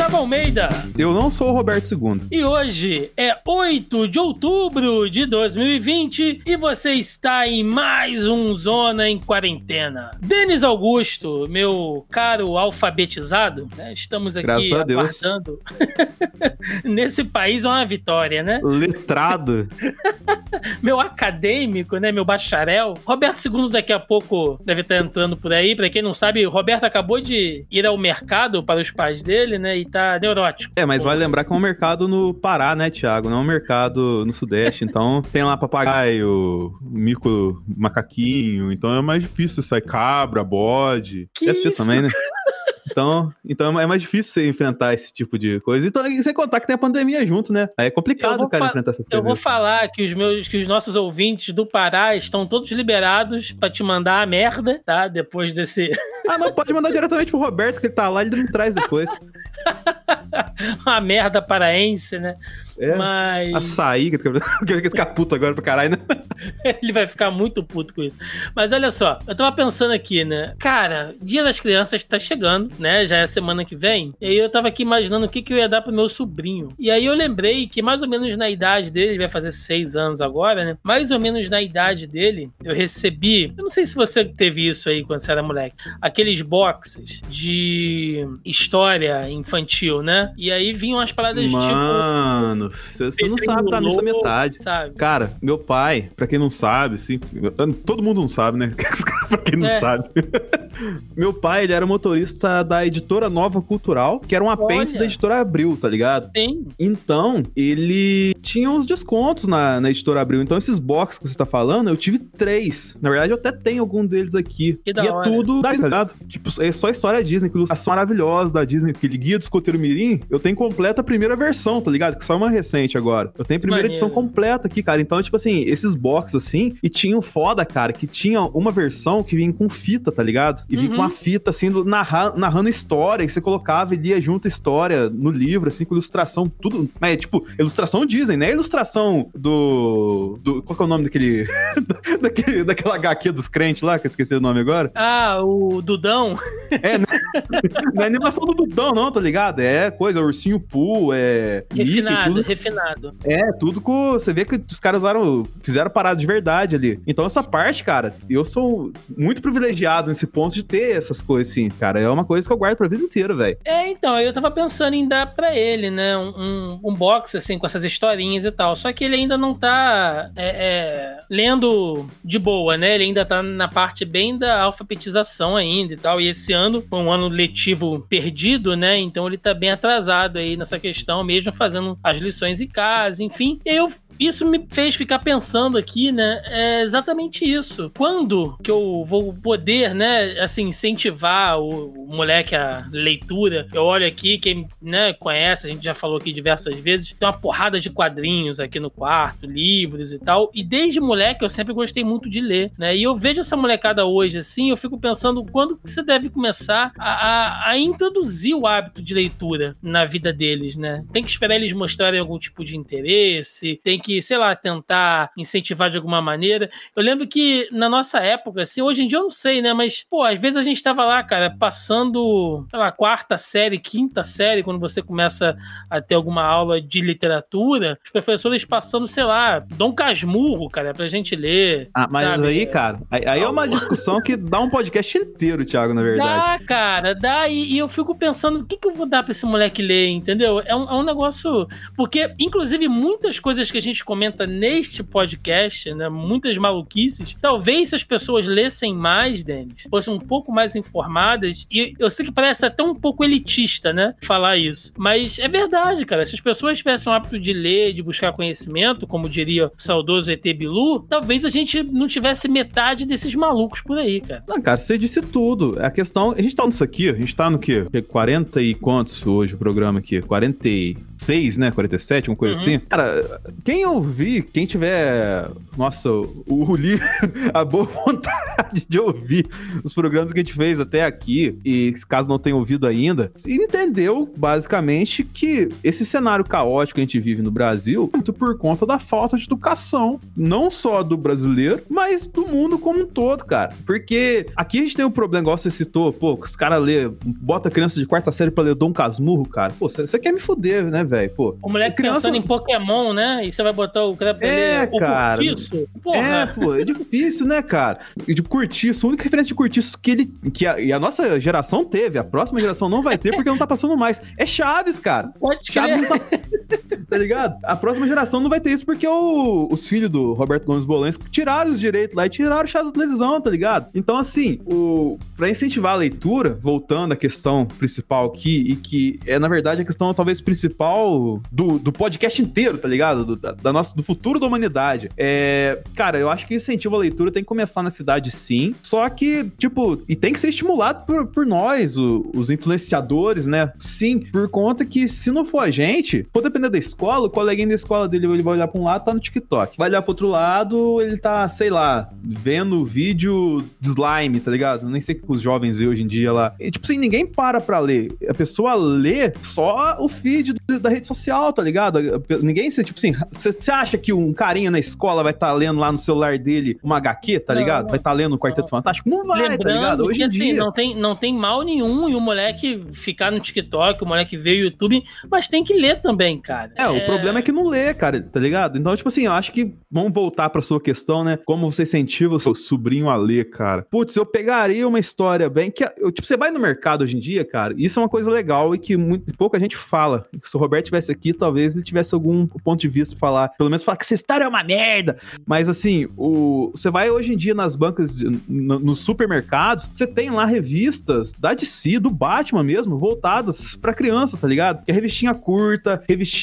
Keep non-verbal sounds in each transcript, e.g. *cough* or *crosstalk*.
Thiago Almeida. Eu não sou o Roberto II. E hoje é 8 de outubro de 2020 e você está em mais um Zona em Quarentena. Denis Augusto, meu caro alfabetizado, né? estamos aqui Graças aguardando. *laughs* Nesse país é uma vitória, né? Letrado. *laughs* Meu acadêmico, né? Meu bacharel. Roberto II daqui a pouco deve estar entrando por aí. Pra quem não sabe, o Roberto acabou de ir ao mercado para os pais dele, né? E tá neurótico. É, mas vale lembrar que é um mercado no Pará, né, Thiago? Não é um mercado no Sudeste. *laughs* Então tem lá papagaio, mico macaquinho. Então é mais difícil sair cabra, bode. Que Deve ter isso, também, né? *laughs* Então, então é mais difícil você enfrentar esse tipo de coisa. Então, e sem contar que tem a pandemia junto, né? Aí é Eu complicado, cara, enfrentar essas Eu coisas. vou falar que os meus, que os nossos ouvintes do Pará estão todos liberados pra te mandar a merda, tá? Depois desse *laughs* Ah, não, pode mandar diretamente pro Roberto, que ele tá lá, ele me traz depois. *laughs* uma merda paraense, né? É. Mas Açaí, que *laughs* que ficar puto agora pra caralho, né? *laughs* ele vai ficar muito puto com isso. Mas olha só, eu tava pensando aqui, né? Cara, Dia das Crianças tá chegando, né? Já é semana que vem. E aí eu tava aqui imaginando o que, que eu ia dar pro meu sobrinho. E aí eu lembrei que mais ou menos na idade dele, ele vai fazer seis anos agora, né? Mais ou menos na idade dele, eu recebi. Eu não sei se você teve isso aí quando você era moleque. Aqueles boxes de história infantil, né? E aí vinham umas paradas tipo. Mano, você você não sabe da missa Pedrinho metade. Sabe? Cara, meu pai, pra quem não sabe, assim, todo mundo não sabe, né? *laughs* pra quem não É. sabe. meu pai, ele era motorista da editora Nova Cultural, que era um apêndice Olha. da editora Abril, tá ligado? Tem. Então, ele tinha uns descontos na, na editora Abril. Então, esses boxes que você tá falando, eu tive três. Na verdade, eu até tenho algum deles aqui. Que da e é hora. tudo da Disney, tá ligado? Tipo, é só história Disney, que ilustração maravilhosa da Disney. Aquele guia do escoteiro Mirim, eu tenho completa a primeira versão, tá ligado? Que só uma recente agora. Eu tenho a primeira Maneiro. edição completa aqui, cara. Então, tipo assim, esses boxes assim, e tinha o foda, cara, que tinha uma versão que vinha com fita, tá ligado? E vinha Uhum. com uma fita, assim, do- narra- narrando história, que você colocava e lia junto a história no livro, assim, com ilustração, tudo. Mas, tipo, ilustração Disney, né? Ilustração do. do qual que é o nome daquele. *laughs* daquele daquela HQ dos crentes lá, que eu esqueci o nome agora? Ah, o Dudão. *laughs* Não é animação do Dudão, não, tá ligado? É coisa, ursinho Poo, é. Mickey, Refinado, tudo. refinado. É, tudo com. Você vê que os caras usaram, fizeram parada de verdade ali. Então, essa parte, cara, eu sou muito privilegiado nesse ponto de ter essas coisas, assim, cara. É uma coisa que eu guardo pra vida inteira, velho. É, então, eu tava pensando em dar pra ele, né, um, um, box, assim, com essas historinhas e tal. Só que ele ainda não tá é, é, lendo de boa, né? Ele ainda tá na parte bem da alfabetização ainda e tal. E esse ano foi um ano letivo perdido, né? Então ele tá bem atrasado aí nessa questão, mesmo fazendo as lições em casa, enfim. E eu isso me fez ficar pensando aqui, né? É exatamente isso. Quando que eu vou poder, né, assim, incentivar o, o moleque a leitura? Eu olho aqui, quem né, conhece, a gente já falou aqui diversas vezes, tem uma porrada de quadrinhos aqui no quarto, livros e tal. E desde moleque eu sempre gostei muito de ler, né? E eu vejo essa molecada hoje, assim, eu fico pensando quando que você deve começar a, a- a introduzir o hábito de leitura na vida deles, né? Tem que esperar eles mostrarem algum tipo de interesse, tem que, sei lá, tentar incentivar de alguma maneira. Eu lembro que na nossa época, assim, hoje em dia eu não sei, né? Mas, pô, às vezes a gente tava lá, cara, passando, sei lá, quarta série, quinta série, quando você começa a ter alguma aula de literatura, os professores passando, sei lá, Dom Casmurro, cara, pra gente ler. Ah, mas sabe? aí, cara, aí, aí é uma discussão que dá um podcast inteiro, Thiago, na verdade. Dá, cara, dá. E, e eu fico pensando, o que, que eu vou dar pra esse moleque ler, entendeu? É um, é um negócio. Porque, inclusive, muitas coisas que a gente comenta neste podcast, né? Muitas maluquices, talvez se as pessoas lessem mais, Denis, fossem um pouco mais informadas. E eu sei que parece até um pouco elitista, né? Falar isso. Mas é verdade, cara. Se as pessoas tivessem o hábito de ler, de buscar conhecimento, como diria o saudoso ET Bilu, talvez a gente não tivesse metade desses malucos por aí, cara. Não, cara, você disse tudo. A questão. A gente tá nisso aqui, a gente tá no quê? 40 e quantos hoje o programa aqui? 46, né? 47, uma coisa Uhum. assim. Cara, quem ouvir, quem tiver, nossa, o, o li, *laughs* a boa vontade de ouvir os programas que a gente fez até aqui, e caso não tenha ouvido ainda, entendeu basicamente que esse cenário caótico que a gente vive no Brasil, muito por conta da falta de educação, não só do brasileiro, mas do mundo como um todo, cara. Porque aqui a gente tem um problema, igual você citou, pô, os caras lê, bota criança de quarta série pra ler Dom Casmurro, cara. Pô, você quer me fuder, né, velho? Pô. O moleque criança... pensando em Pokémon, né? E você vai botar o cara é, cara. o curtiço? Porra. É, pô, é difícil, né, cara? De curtiço, a única referência de curtiço que ele. Que a, e a nossa geração teve, a próxima geração não vai ter porque não tá passando mais. É Chaves, cara. Pode Chaves não tá. Tá ligado? A próxima geração não vai ter isso porque o, os filhos do Roberto Gomes Bolansky tiraram os direitos lá e tiraram o chá da televisão, tá ligado? Então, assim, o, pra incentivar a leitura, voltando à questão principal aqui, e que é, na verdade, a questão talvez principal do, do podcast inteiro, tá ligado? Do, da, da nossa, do futuro da humanidade. É, cara, eu acho que incentivo à leitura tem que começar na cidade, sim. Só que, tipo, e tem que ser estimulado por, por nós, o, os influenciadores, né? Sim, por conta que se não for a gente, for depender da escola, o coleguinha da escola dele ele vai olhar pra um lado, tá no TikTok. Vai olhar pro outro lado, ele tá, sei lá, vendo vídeo de slime, tá ligado? Nem sei o que os jovens vê hoje em dia lá. E, tipo assim, ninguém para pra ler. A pessoa lê só o feed da rede social, tá ligado? Ninguém, tipo assim, você acha que um carinha na escola vai estar tá lendo lá no celular dele uma HQ, tá ligado? Vai estar tá lendo o Quarteto não. Fantástico? Não vai, Lembrando tá ligado? Hoje que, em assim, dia. Não tem, não tem mal nenhum e o moleque ficar no TikTok, o moleque ver o YouTube, mas tem que ler também, cara. É, é, o problema é que não lê, cara, tá ligado? Então, tipo assim, eu acho que vamos voltar pra sua questão, né? Como você incentiva o seu sobrinho a ler, cara. Putz, eu pegaria uma história bem que. Eu, tipo, você vai no mercado hoje em dia, cara, isso é uma coisa legal e que muito, pouca gente fala. Se o Roberto tivesse aqui, talvez ele tivesse algum ponto de vista pra falar. Pelo menos falar que essa história é uma merda. Mas assim, o, você vai hoje em dia nas bancas, de, no, nos supermercados, você tem lá revistas da DC, do Batman mesmo, voltadas pra criança, tá ligado? Que é revistinha curta, revistinha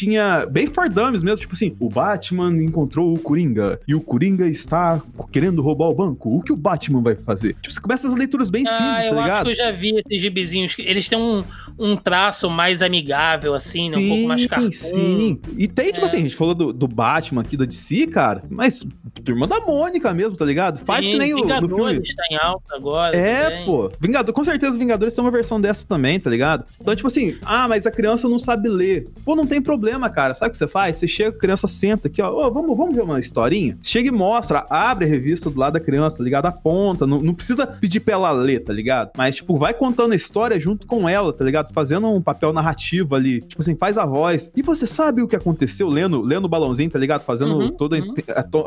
bem for dummies mesmo, tipo assim, o Batman encontrou o Coringa e o Coringa está querendo roubar o banco. O que o Batman vai fazer? Tipo, você começa as leituras bem ah, simples, tá ligado? Acho que eu já vi esses gibizinhos, eles têm um, um traço mais amigável, assim, né? Um pouco mais cartoon. Sim, E tem, tipo é. assim, a gente falou do, do, Batman aqui da DC, cara, mas turma da Mônica mesmo, tá ligado? Faz sim, que nem Vingadores o. Vingadores tá em alta agora. É, também. pô. Vingador, com certeza Vingadores tem uma versão dessa também, tá ligado? Então, tipo assim, ah, mas a criança não sabe ler. Pô, não tem problema, cara. Sabe o que você faz? Você chega, a criança senta aqui, ó, oh, vamos, vamos ver uma historinha? Chega e mostra, abre a revista do lado da criança, tá ligado? Aponta, não, não precisa pedir pra ela ler, tá ligado? Mas, tipo, vai contando a história junto com ela, tá ligado? Fazendo um papel narrativo ali. Tipo assim, faz a voz. E você sabe o que aconteceu lendo, lendo o balãozinho, tá ligado? Fazendo uhum, toda uhum.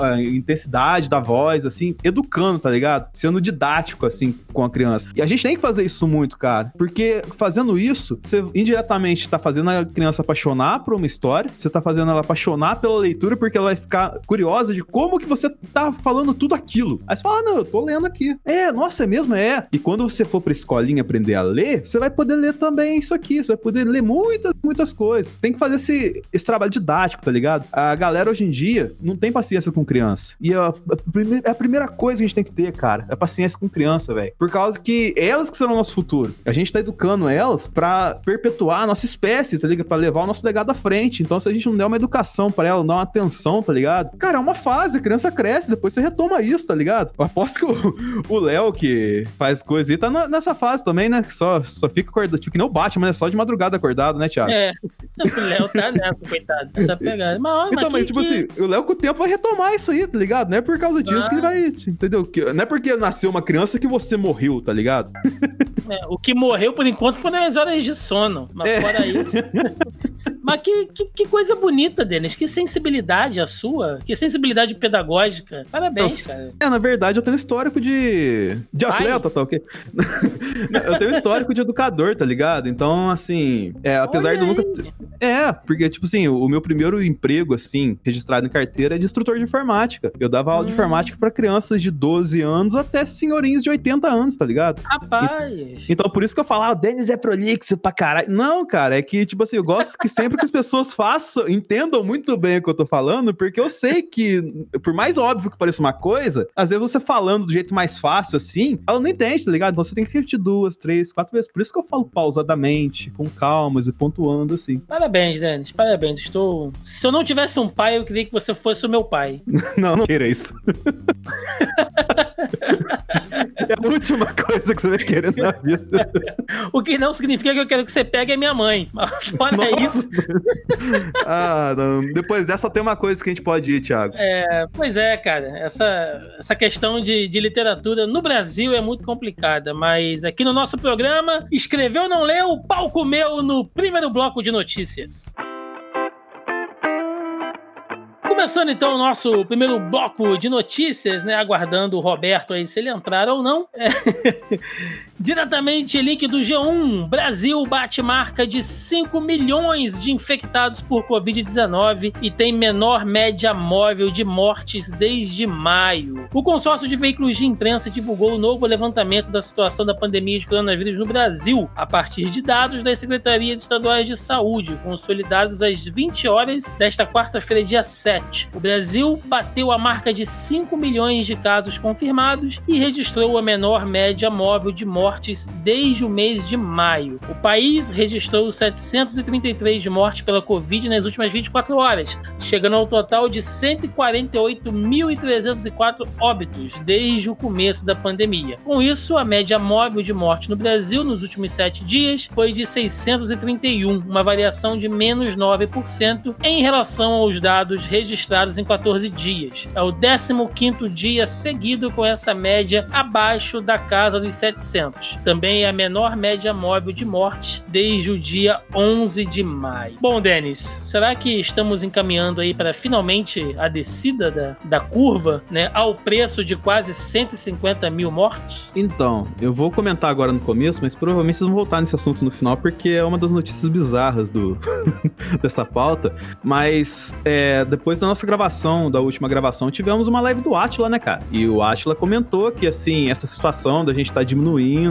A, a, intensidade da voz, assim, educando, tá ligado? Sendo didático, assim, com a criança. E a gente tem que fazer isso muito, cara. Porque fazendo isso, você indiretamente tá fazendo a criança apaixonar por uma história, você tá fazendo ela apaixonar pela leitura, porque ela vai ficar curiosa de como que você tá falando tudo aquilo. Aí você fala, ah, não, eu tô lendo aqui. É, nossa, é mesmo? É. E quando você for pra escolinha aprender a ler, você vai poder ler também isso aqui. Você vai poder ler muitas, muitas coisas. Tem que fazer esse, esse trabalho didático, tá ligado? A galera hoje em dia não tem paciência com criança. E a, a, a primeira coisa que a gente tem que ter, cara, é paciência com criança, velho. Por causa que elas que serão o nosso futuro. A gente tá educando elas para perpetuar a nossa espécie, tá ligado? Pra levar o nosso legado à frente. Então, se a gente não der uma educação para ela, não dar uma atenção, tá ligado? Cara, é uma fase, a criança cresce, depois você retoma isso, tá ligado? Eu aposto que o Léo, que faz coisa aí, tá na, nessa fase também, né? Que só, só fica acordado, tipo que nem o Batman, né? Só de madrugada acordado, né, Thiago? É, o Léo tá nessa, coitado, essa pegada. Mas, então, mas, tipo que... assim, o Léo com o tempo vai retomar isso aí, tá ligado? Não é por causa disso ah. que ele vai, entendeu? Não é porque nasceu uma criança que você morreu, tá ligado? É, o que morreu, por enquanto, foram as horas de sono. Mas é. fora isso. Mas que, que, que, coisa bonita, Denis. Que sensibilidade a sua. Que sensibilidade pedagógica. Parabéns, eu, cara. É, na verdade, eu tenho histórico de. De atleta, tá ok? *laughs* eu tenho histórico de educador, tá ligado? Então, assim. É, apesar de nunca. É, porque, tipo assim, o, meu primeiro emprego, assim, registrado em carteira é de instrutor de informática. Eu dava aula hum. de informática para crianças de 12 anos até senhorinhos de 80 anos, tá ligado? Rapaz. E, então, por isso que eu falava, ah, o Denis é prolixo pra caralho. Não, cara, é que, tipo assim, eu gosto que sempre *laughs* que as pessoas façam, entendam muito bem o que eu tô falando, porque eu sei que, por mais óbvio que pareça uma coisa, às vezes você falando do jeito mais fácil assim, ela não entende, tá ligado? Então você tem que repetir duas, três, quatro vezes. Por isso que eu falo pausadamente, com calmas e pontuando assim. Parabéns Parabéns, Denis. Parabéns. Estou. Se eu não tivesse um pai, eu queria que você fosse o meu pai. *laughs* não, não queira isso. *laughs* é a última coisa que você vai querer na vida. *laughs* o que não significa que eu quero que você pegue a minha mãe. Mas *laughs* fora Nossa. isso. *laughs* ah, não. Depois dessa tem uma coisa que a gente pode ir, Thiago. É, pois é, cara. Essa, essa questão de, de literatura no Brasil é muito complicada, mas aqui no nosso programa, escreveu ou não leu, pau comeu no primeiro bloco de notícias. Começando então o nosso primeiro bloco de notícias, né? Aguardando o Roberto aí se ele entrar ou não. É. *laughs* *laughs* Diretamente, link do G1. Brasil bate marca de 5 milhões de infectados por Covid-19 e tem menor média móvel de mortes desde maio. O consórcio de veículos de imprensa divulgou o novo levantamento da situação da pandemia de coronavírus no Brasil, a partir de dados das secretarias estaduais de saúde, consolidados às 20 horas desta quarta-feira, dia 7. O Brasil bateu a marca de 5 milhões de casos confirmados e registrou a menor média móvel de mortes mortes desde o mês de maio. O país registrou 733 mortes pela Covid nas últimas 24 horas, chegando ao total de 148.304 óbitos desde o começo da pandemia. Com isso, a média móvel de morte no Brasil nos últimos sete dias foi de 631, uma variação de menos 9% em relação aos dados registrados em 14 dias. É o 15º dia seguido com essa média abaixo da casa dos 700 mortes. Também é a menor média móvel de mortes desde o dia 11 de maio. Bom, Denis, será que estamos encaminhando aí para finalmente a descida da, da curva, né, ao preço de quase 150 mil mortes? Então, eu vou comentar agora no começo, mas provavelmente vocês vão voltar nesse assunto no final, porque é uma das notícias bizarras do *laughs* dessa pauta. Mas é, depois da nossa gravação, da última gravação, tivemos uma live do Atila, né, cara? E o Atila comentou que, assim, essa situação da gente tá diminuindo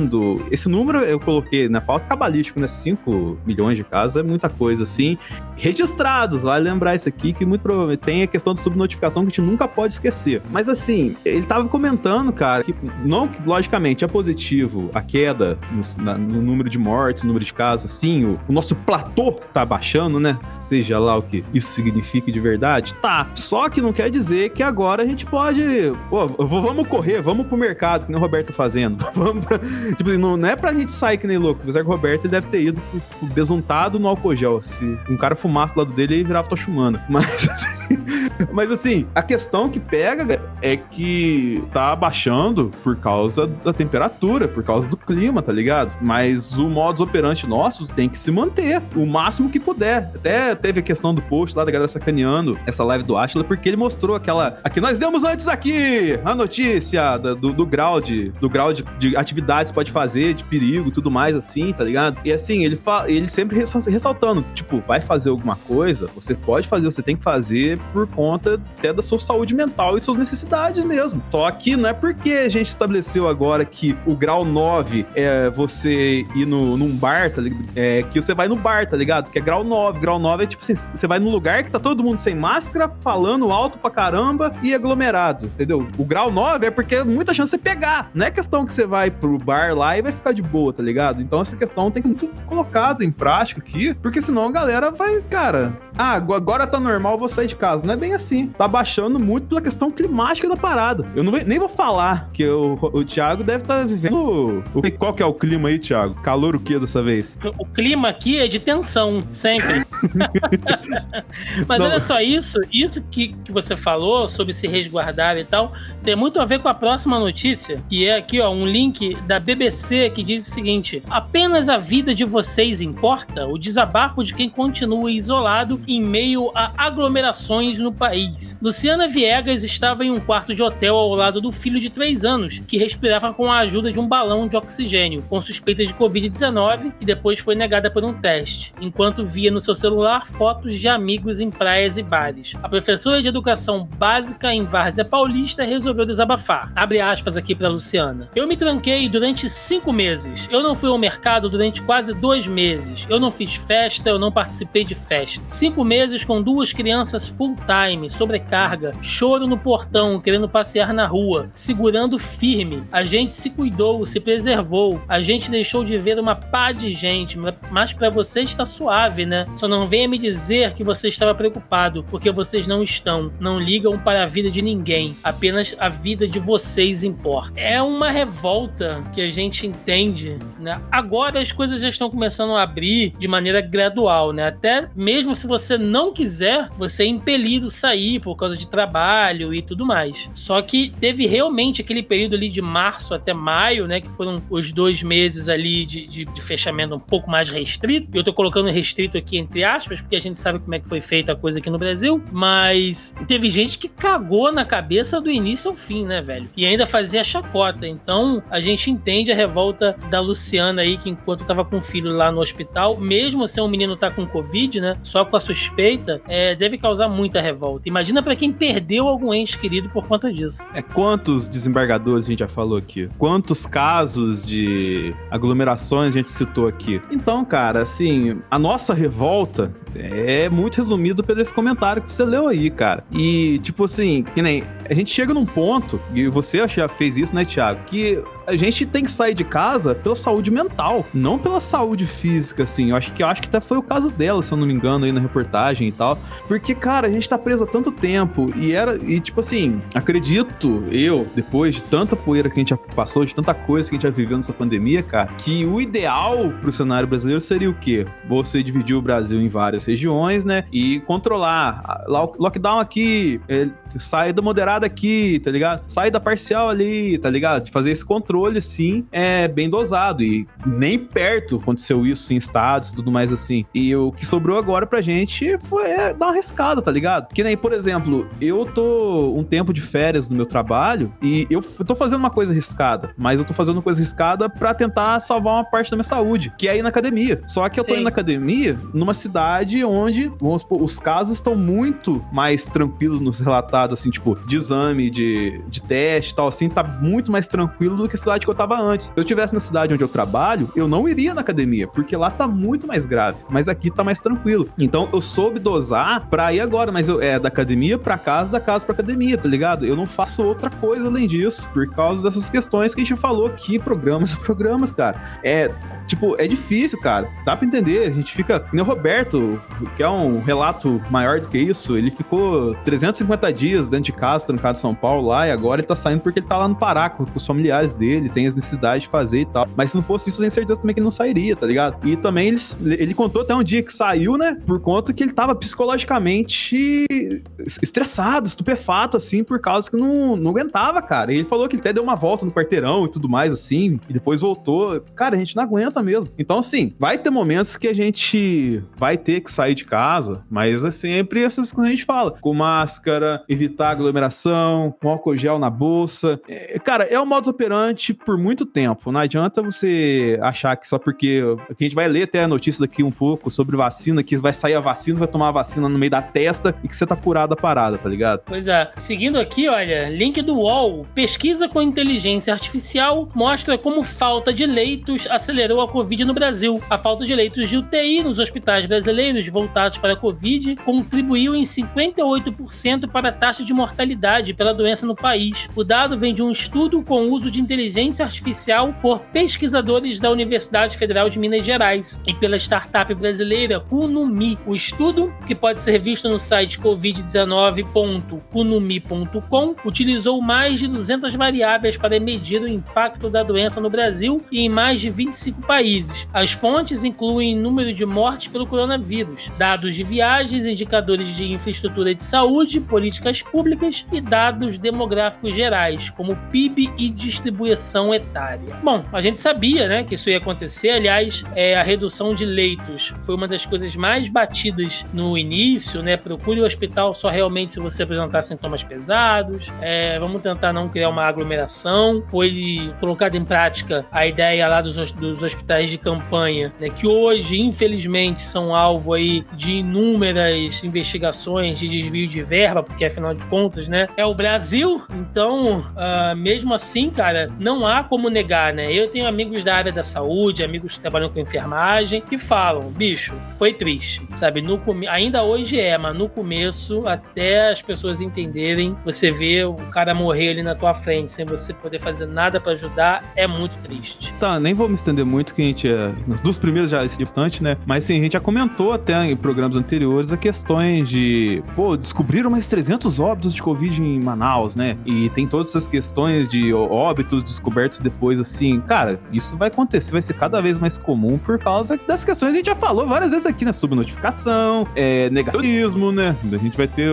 esse número eu coloquei na pauta cabalístico, né? 5 milhões de casos é muita coisa, assim. Registrados, vale lembrar isso aqui, que muito provavelmente tem a questão de subnotificação que a gente nunca pode esquecer. Mas assim, ele tava comentando, cara, que não que, logicamente, é positivo a queda no, na, no número de mortes, número de casos, assim, o, o nosso platô tá baixando, né? Seja lá o que isso signifique de verdade. Tá. Só que não quer dizer que agora a gente pode. Pô, vamos correr, vamos pro mercado, que nem o Roberto fazendo. *laughs* vamos pra, tipo, não, não é pra gente sair que nem louco. O Roberto deve ter ido, tipo, besuntado no álcool gel. Se um cara fumasse do lado dele, ele virava tochumana. Mas, *laughs* assim, *laughs* mas assim, a questão que pega é que tá abaixando por causa da temperatura, por causa do clima, tá ligado? Mas o modus operandi nosso tem que se manter o máximo que puder. Até teve a questão do post lá da galera sacaneando essa live do Ashla, porque ele mostrou aquela. Aqui nós demos antes aqui a notícia do, do, do grau de do grau de, de atividades pode fazer, de perigo tudo mais, assim, tá ligado? E assim, ele, fala, ele sempre ressaltando, tipo, vai fazer alguma coisa, você pode fazer, você tem que fazer por conta até da sua saúde mental e suas necessidades mesmo. Só que não é porque a gente estabeleceu agora que o grau 9 é você ir no, num bar, tá ligado? É, que você vai no bar, tá ligado? Que é grau 9. Grau 9 é tipo assim, você vai num lugar que tá todo mundo sem máscara, falando alto pra caramba e aglomerado, entendeu? O grau 9 é porque muita chance de você pegar. Não é questão que você vai pro bar lá e vai ficar de boa, tá ligado? Então essa questão tem que ser muito colocada em prática aqui, porque senão a galera vai, cara, ah, agora tá normal, vou sair de casa. Não é bem assim. Tá baixando muito pela questão climática da parada. Eu não, nem vou falar que o, o Thiago deve estar tá vivendo. O, qual que é o clima aí, Thiago? Calor o que dessa vez? O clima aqui é de tensão, sempre. *laughs* Mas não. olha só, isso, isso que, que você falou sobre se resguardar e tal, tem muito a ver com a próxima notícia, que é aqui, ó, um link da BBC que diz o seguinte: apenas a vida de vocês importa? O desabafo de quem continua isolado em meio a aglomerações no país. Luciana Viegas estava em um quarto de hotel ao lado do filho de 3 anos, que respirava com a ajuda de um balão de oxigênio, com suspeita de Covid-19 e depois foi negada por um teste, enquanto via no seu celular fotos de amigos em praias e bares. A professora de educação básica em Várzea Paulista resolveu desabafar. Abre aspas aqui para Luciana. Eu me tranquei durante cinco meses. Eu não fui ao mercado durante quase dois meses. Eu não fiz festa, eu não participei de festa. Cinco Cinco meses com duas crianças full-time, sobrecarga, choro no portão, querendo passear na rua, segurando firme. A gente se cuidou, se preservou. A gente deixou de ver uma pá de gente, mas para você está suave, né? Só não venha me dizer que você estava preocupado, porque vocês não estão. Não ligam para a vida de ninguém. Apenas a vida de vocês importa. É uma revolta que a gente entende, né? Agora as coisas já estão começando a abrir de maneira gradual, né? Até mesmo se você não quiser, você é impelido sair por causa de trabalho e tudo mais. Só que teve realmente aquele período ali de março até maio, né? Que foram os dois meses ali de, de, de fechamento um pouco mais restrito. Eu tô colocando restrito aqui entre aspas, porque a gente sabe como é que foi feita a coisa aqui no Brasil. Mas teve gente que cagou na cabeça do início ao fim, né, velho? E ainda fazia chacota. Então a gente entende a revolta da Luciana aí, que enquanto tava com o filho lá no hospital, mesmo se um menino tá com Covid, né? Só com a suspeita, é, deve causar muita revolta. Imagina para quem perdeu algum ente querido por conta disso. É quantos desembargadores a gente já falou aqui? Quantos casos de aglomerações a gente citou aqui? Então, cara, assim, a nossa revolta é muito resumido pelo esse comentário que você leu aí, cara. E, tipo assim, que nem. A gente chega num ponto, e você já fez isso, né, Thiago? Que a gente tem que sair de casa pela saúde mental, não pela saúde física, assim. Eu acho que eu acho que até foi o caso dela, se eu não me engano, aí na reportagem e tal. Porque, cara, a gente tá preso há tanto tempo e era. E, tipo assim, acredito eu, depois de tanta poeira que a gente já passou, de tanta coisa que a gente já viveu nessa pandemia, cara, que o ideal pro cenário brasileiro seria o quê? Você dividir o Brasil em várias regiões, né? E controlar. Lockdown aqui, é, sai da moderada aqui, tá ligado? Sai da parcial ali, tá ligado? De fazer esse controle, assim, é bem dosado. E nem perto aconteceu isso em estados e tudo mais assim. E o que sobrou agora pra gente foi é, dar uma rescada, tá ligado? Que nem, por exemplo, eu tô um tempo de férias no meu trabalho e eu tô fazendo uma coisa arriscada, mas eu tô fazendo uma coisa arriscada para tentar salvar uma parte da minha saúde, que é ir na academia. Só que eu tô Sim. indo na academia numa cidade onde, vamos supor, os casos estão muito mais tranquilos nos relatados, assim, tipo, de exame, de, de teste e tal, assim, tá muito mais tranquilo do que a cidade que eu tava antes. Se eu tivesse na cidade onde eu trabalho, eu não iria na academia, porque lá tá muito mais grave, mas aqui tá mais tranquilo. Então eu soube dosar pra ir agora, mas eu, é da academia pra casa, da casa pra academia, tá ligado? Eu não faço outra coisa além disso, por causa dessas questões que a gente falou aqui, programas programas, cara. É, tipo, é difícil, cara. Dá pra entender. A gente fica. O Roberto, que é um relato maior do que isso, ele ficou 350 dias dentro de casa, trancado em São Paulo lá, e agora ele tá saindo porque ele tá lá no Pará com os familiares dele, tem as necessidades de fazer e tal. Mas se não fosse isso, eu tenho certeza também que ele não sairia, tá ligado? E também ele, ele contou até um dia que saiu, né? Por conta que ele tava psicologicamente estressado, estupefato, assim, por causa que não, não aguentava, cara. E ele falou que ele até deu uma volta no quarteirão e tudo mais, assim, e depois voltou. Cara, a gente não aguenta mesmo. Então, assim, vai ter momentos que a gente vai ter que sair de casa, mas é sempre essas que a gente fala. Com máscara, evitar aglomeração, com álcool gel na bolsa. É, cara, é o modus operandi por muito tempo. Não adianta você achar que só porque. A gente vai ler até a notícia daqui um pouco sobre vacina, que vai sair a vacina, vai tomar a vacina no meio da testa e que você tá curado a parada, tá ligado? Pois é. Seguindo aqui, olha, link do UOL. Pesquisa com inteligência artificial mostra como falta de leitos acelerou a Covid no Brasil. A falta de leitos de UTI nos hospitais brasileiros voltados para a Covid contribuiu em 58% para a taxa de mortalidade pela doença no país. O dado vem de um estudo com uso de inteligência artificial por pesquisadores da Universidade Federal de Minas Gerais e pela startup brasileira Kunumi. O estudo, que pode ser visto no site covid19.kunumi.com, utilizou mais de 200 variáveis para medir o impacto da doença no Brasil e em mais de 25 países países. As fontes incluem número de mortes pelo coronavírus, dados de viagens, indicadores de infraestrutura de saúde, políticas públicas e dados demográficos gerais, como PIB e distribuição etária. Bom, a gente sabia, né, que isso ia acontecer. Aliás, é, a redução de leitos foi uma das coisas mais batidas no início, né? Procure o hospital só realmente se você apresentar sintomas pesados. É, vamos tentar não criar uma aglomeração. Foi colocada em prática a ideia lá dos, dos hospitais hospitais de campanha, né, que hoje, infelizmente, são alvo aí de inúmeras investigações de desvio de verba, porque afinal de contas, né, é o Brasil. Então, uh, mesmo assim, cara, não há como negar, né? Eu tenho amigos da área da saúde, amigos que trabalham com enfermagem, que falam, bicho, foi triste, sabe? No. Ainda hoje é, mas no começo, até as pessoas entenderem, você vê o cara morrer ali na tua frente, sem você poder fazer nada para ajudar, é muito triste. Tá, nem vou me estender muito, que a gente é. Nas duas primeiras já é bastante, né? Mas sim, a gente já comentou até em programas anteriores a questões de. Pô, descobriram mais 300 óbitos de Covid em Manaus, né? E tem todas essas questões de óbitos descobertos depois, assim. Cara, isso vai acontecer, vai ser cada vez mais comum por causa das questões que a gente já falou várias vezes aqui, né? Subnotificação, é, negativismo, né? A gente vai ter.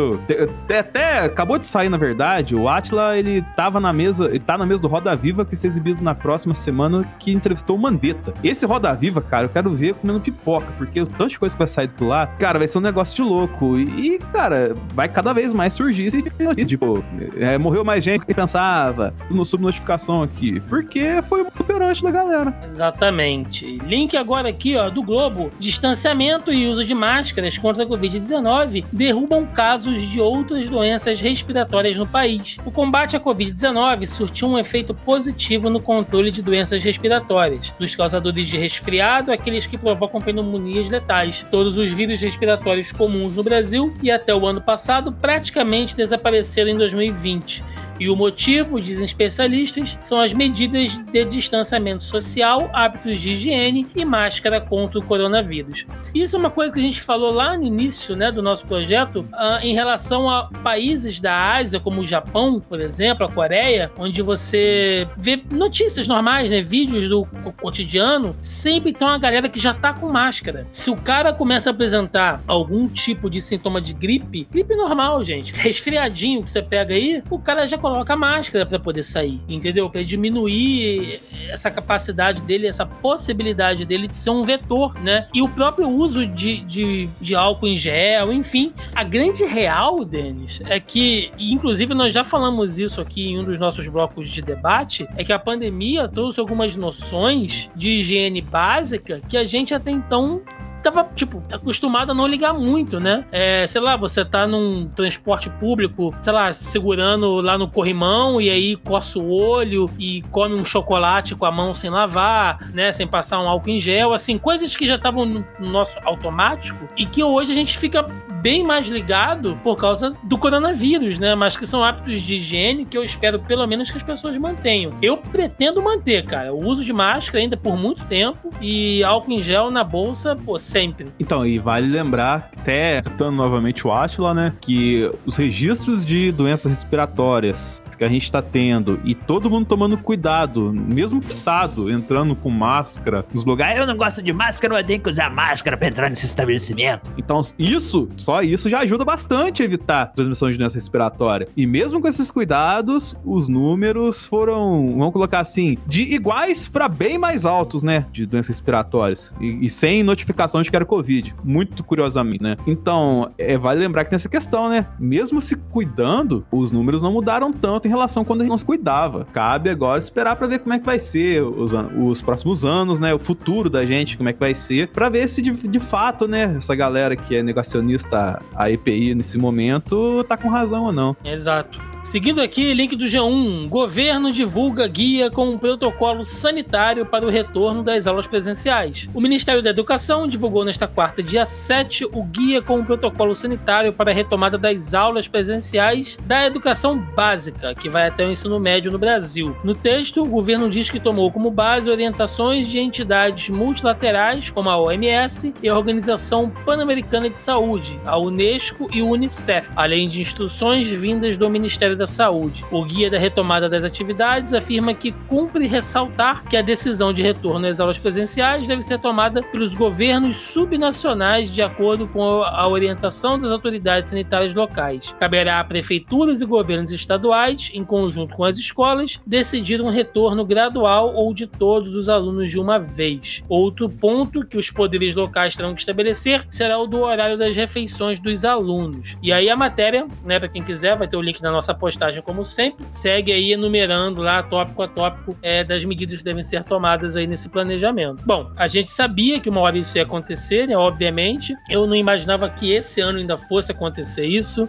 Até, até acabou de sair, na verdade, o Atila, ele tava na mesa, ele tá na mesa do Roda Viva que vai ser exibido na próxima semana, que entrevistou o Mandetta. Esse Roda Viva, cara, eu quero ver comendo pipoca, porque o tanto de coisa que vai sair do lá, cara, vai ser um negócio de louco. E, cara, vai cada vez mais surgir esse tipo, é, morreu mais gente que pensava no subnotificação aqui, porque foi muito perante da galera. Exatamente. Link agora aqui, ó, do Globo. Distanciamento e uso de máscaras contra a Covid-19 derrubam casos de outras doenças respiratórias no país. O combate à Covid-19 surtiu um efeito positivo no controle de doenças respiratórias, dos causadores de resfriado àqueles que provocam pneumonias letais. Todos os vírus respiratórios comuns no Brasil e até o ano passado praticamente desapareceram em 2020 e o motivo, dizem especialistas, são as medidas de distanciamento social, hábitos de higiene e máscara contra o coronavírus. Isso é uma coisa que a gente falou lá no início né, do nosso projeto uh, em relação a países da Ásia, como o Japão, por exemplo, a Coreia, onde você vê notícias normais, né, vídeos do cotidiano, sempre tem uma galera que já tá com máscara. Se o cara começa a apresentar algum tipo de sintoma de gripe, gripe normal, gente, *laughs* resfriadinho que você pega aí, o cara já coloca máscara para poder sair, entendeu? Para diminuir essa capacidade dele, essa possibilidade dele de ser um vetor, né? E o próprio uso de, de, de álcool em gel, enfim. A grande real, Denis, é que, inclusive nós já falamos isso aqui em um dos nossos blocos de debate, é que a pandemia trouxe algumas noções de higiene básica que a gente até então tava, tipo, acostumado a não ligar muito, né? É, sei lá, você tá num transporte público, sei lá, segurando lá no corrimão e aí coça o olho e come um chocolate com a mão sem lavar, né? Sem passar um álcool em gel, assim, coisas que já estavam no nosso automático e que hoje a gente fica bem mais ligado por causa do coronavírus, né? Mas que são hábitos de higiene que eu espero pelo menos que as pessoas mantenham. Eu pretendo manter, cara, o uso de máscara ainda por muito tempo e álcool em gel na bolsa, pô, sempre. Então, e vale lembrar, até citando novamente o Atila, né, que os registros de doenças respiratórias que a gente tá tendo e todo mundo tomando cuidado, mesmo forçado, entrando com máscara nos lugares. Eu não gosto de máscara, eu tenho que usar máscara pra entrar nesse estabelecimento. Então, isso só isso já ajuda bastante a evitar a transmissão de doença respiratória. E mesmo com esses cuidados, os números foram, vamos colocar assim, de iguais para bem mais altos, né? De doenças respiratórias. E, e, sem notificação de que era Covid. Muito curiosamente, né? Então, é, vale lembrar que tem essa questão, né? Mesmo se cuidando, os números não mudaram tanto em relação quando a gente não se cuidava. Cabe agora esperar para ver como é que vai ser os, os próximos anos, né? O futuro da gente, como é que vai ser, para ver se de, de fato, né? Essa galera que é negacionista a, EPI nesse momento tá com razão ou não. Exato. Seguindo aqui, link do G1. Governo divulga guia com um protocolo sanitário para o retorno das aulas presenciais. O Ministério da Educação divulgou nesta quarta, dia 7, o guia com um protocolo sanitário para a retomada das aulas presenciais da educação básica, que vai até o ensino médio no Brasil. No texto, o governo diz que tomou como base orientações de entidades multilaterais, como a OMS e a Organização Pan-Americana de Saúde, a Unesco e o Unicef, além de instruções vindas do Ministério da Saúde. O Guia da Retomada das Atividades afirma que cumpre ressaltar que a decisão de retorno às aulas presenciais deve ser tomada pelos governos subnacionais de acordo com a orientação das autoridades sanitárias locais. Caberá a prefeituras e governos estaduais, em conjunto com as escolas, decidir um retorno gradual ou de todos os alunos de uma vez. Outro ponto que os poderes locais terão que estabelecer será o do horário das refeições dos alunos. E aí a matéria, né, para quem quiser, vai ter o link na nossa postagem, como sempre, segue aí enumerando lá, tópico a tópico, é, das medidas que devem ser tomadas aí nesse planejamento. Bom, a gente sabia que uma hora isso ia acontecer, né? Obviamente. Eu não imaginava que esse ano ainda fosse acontecer isso.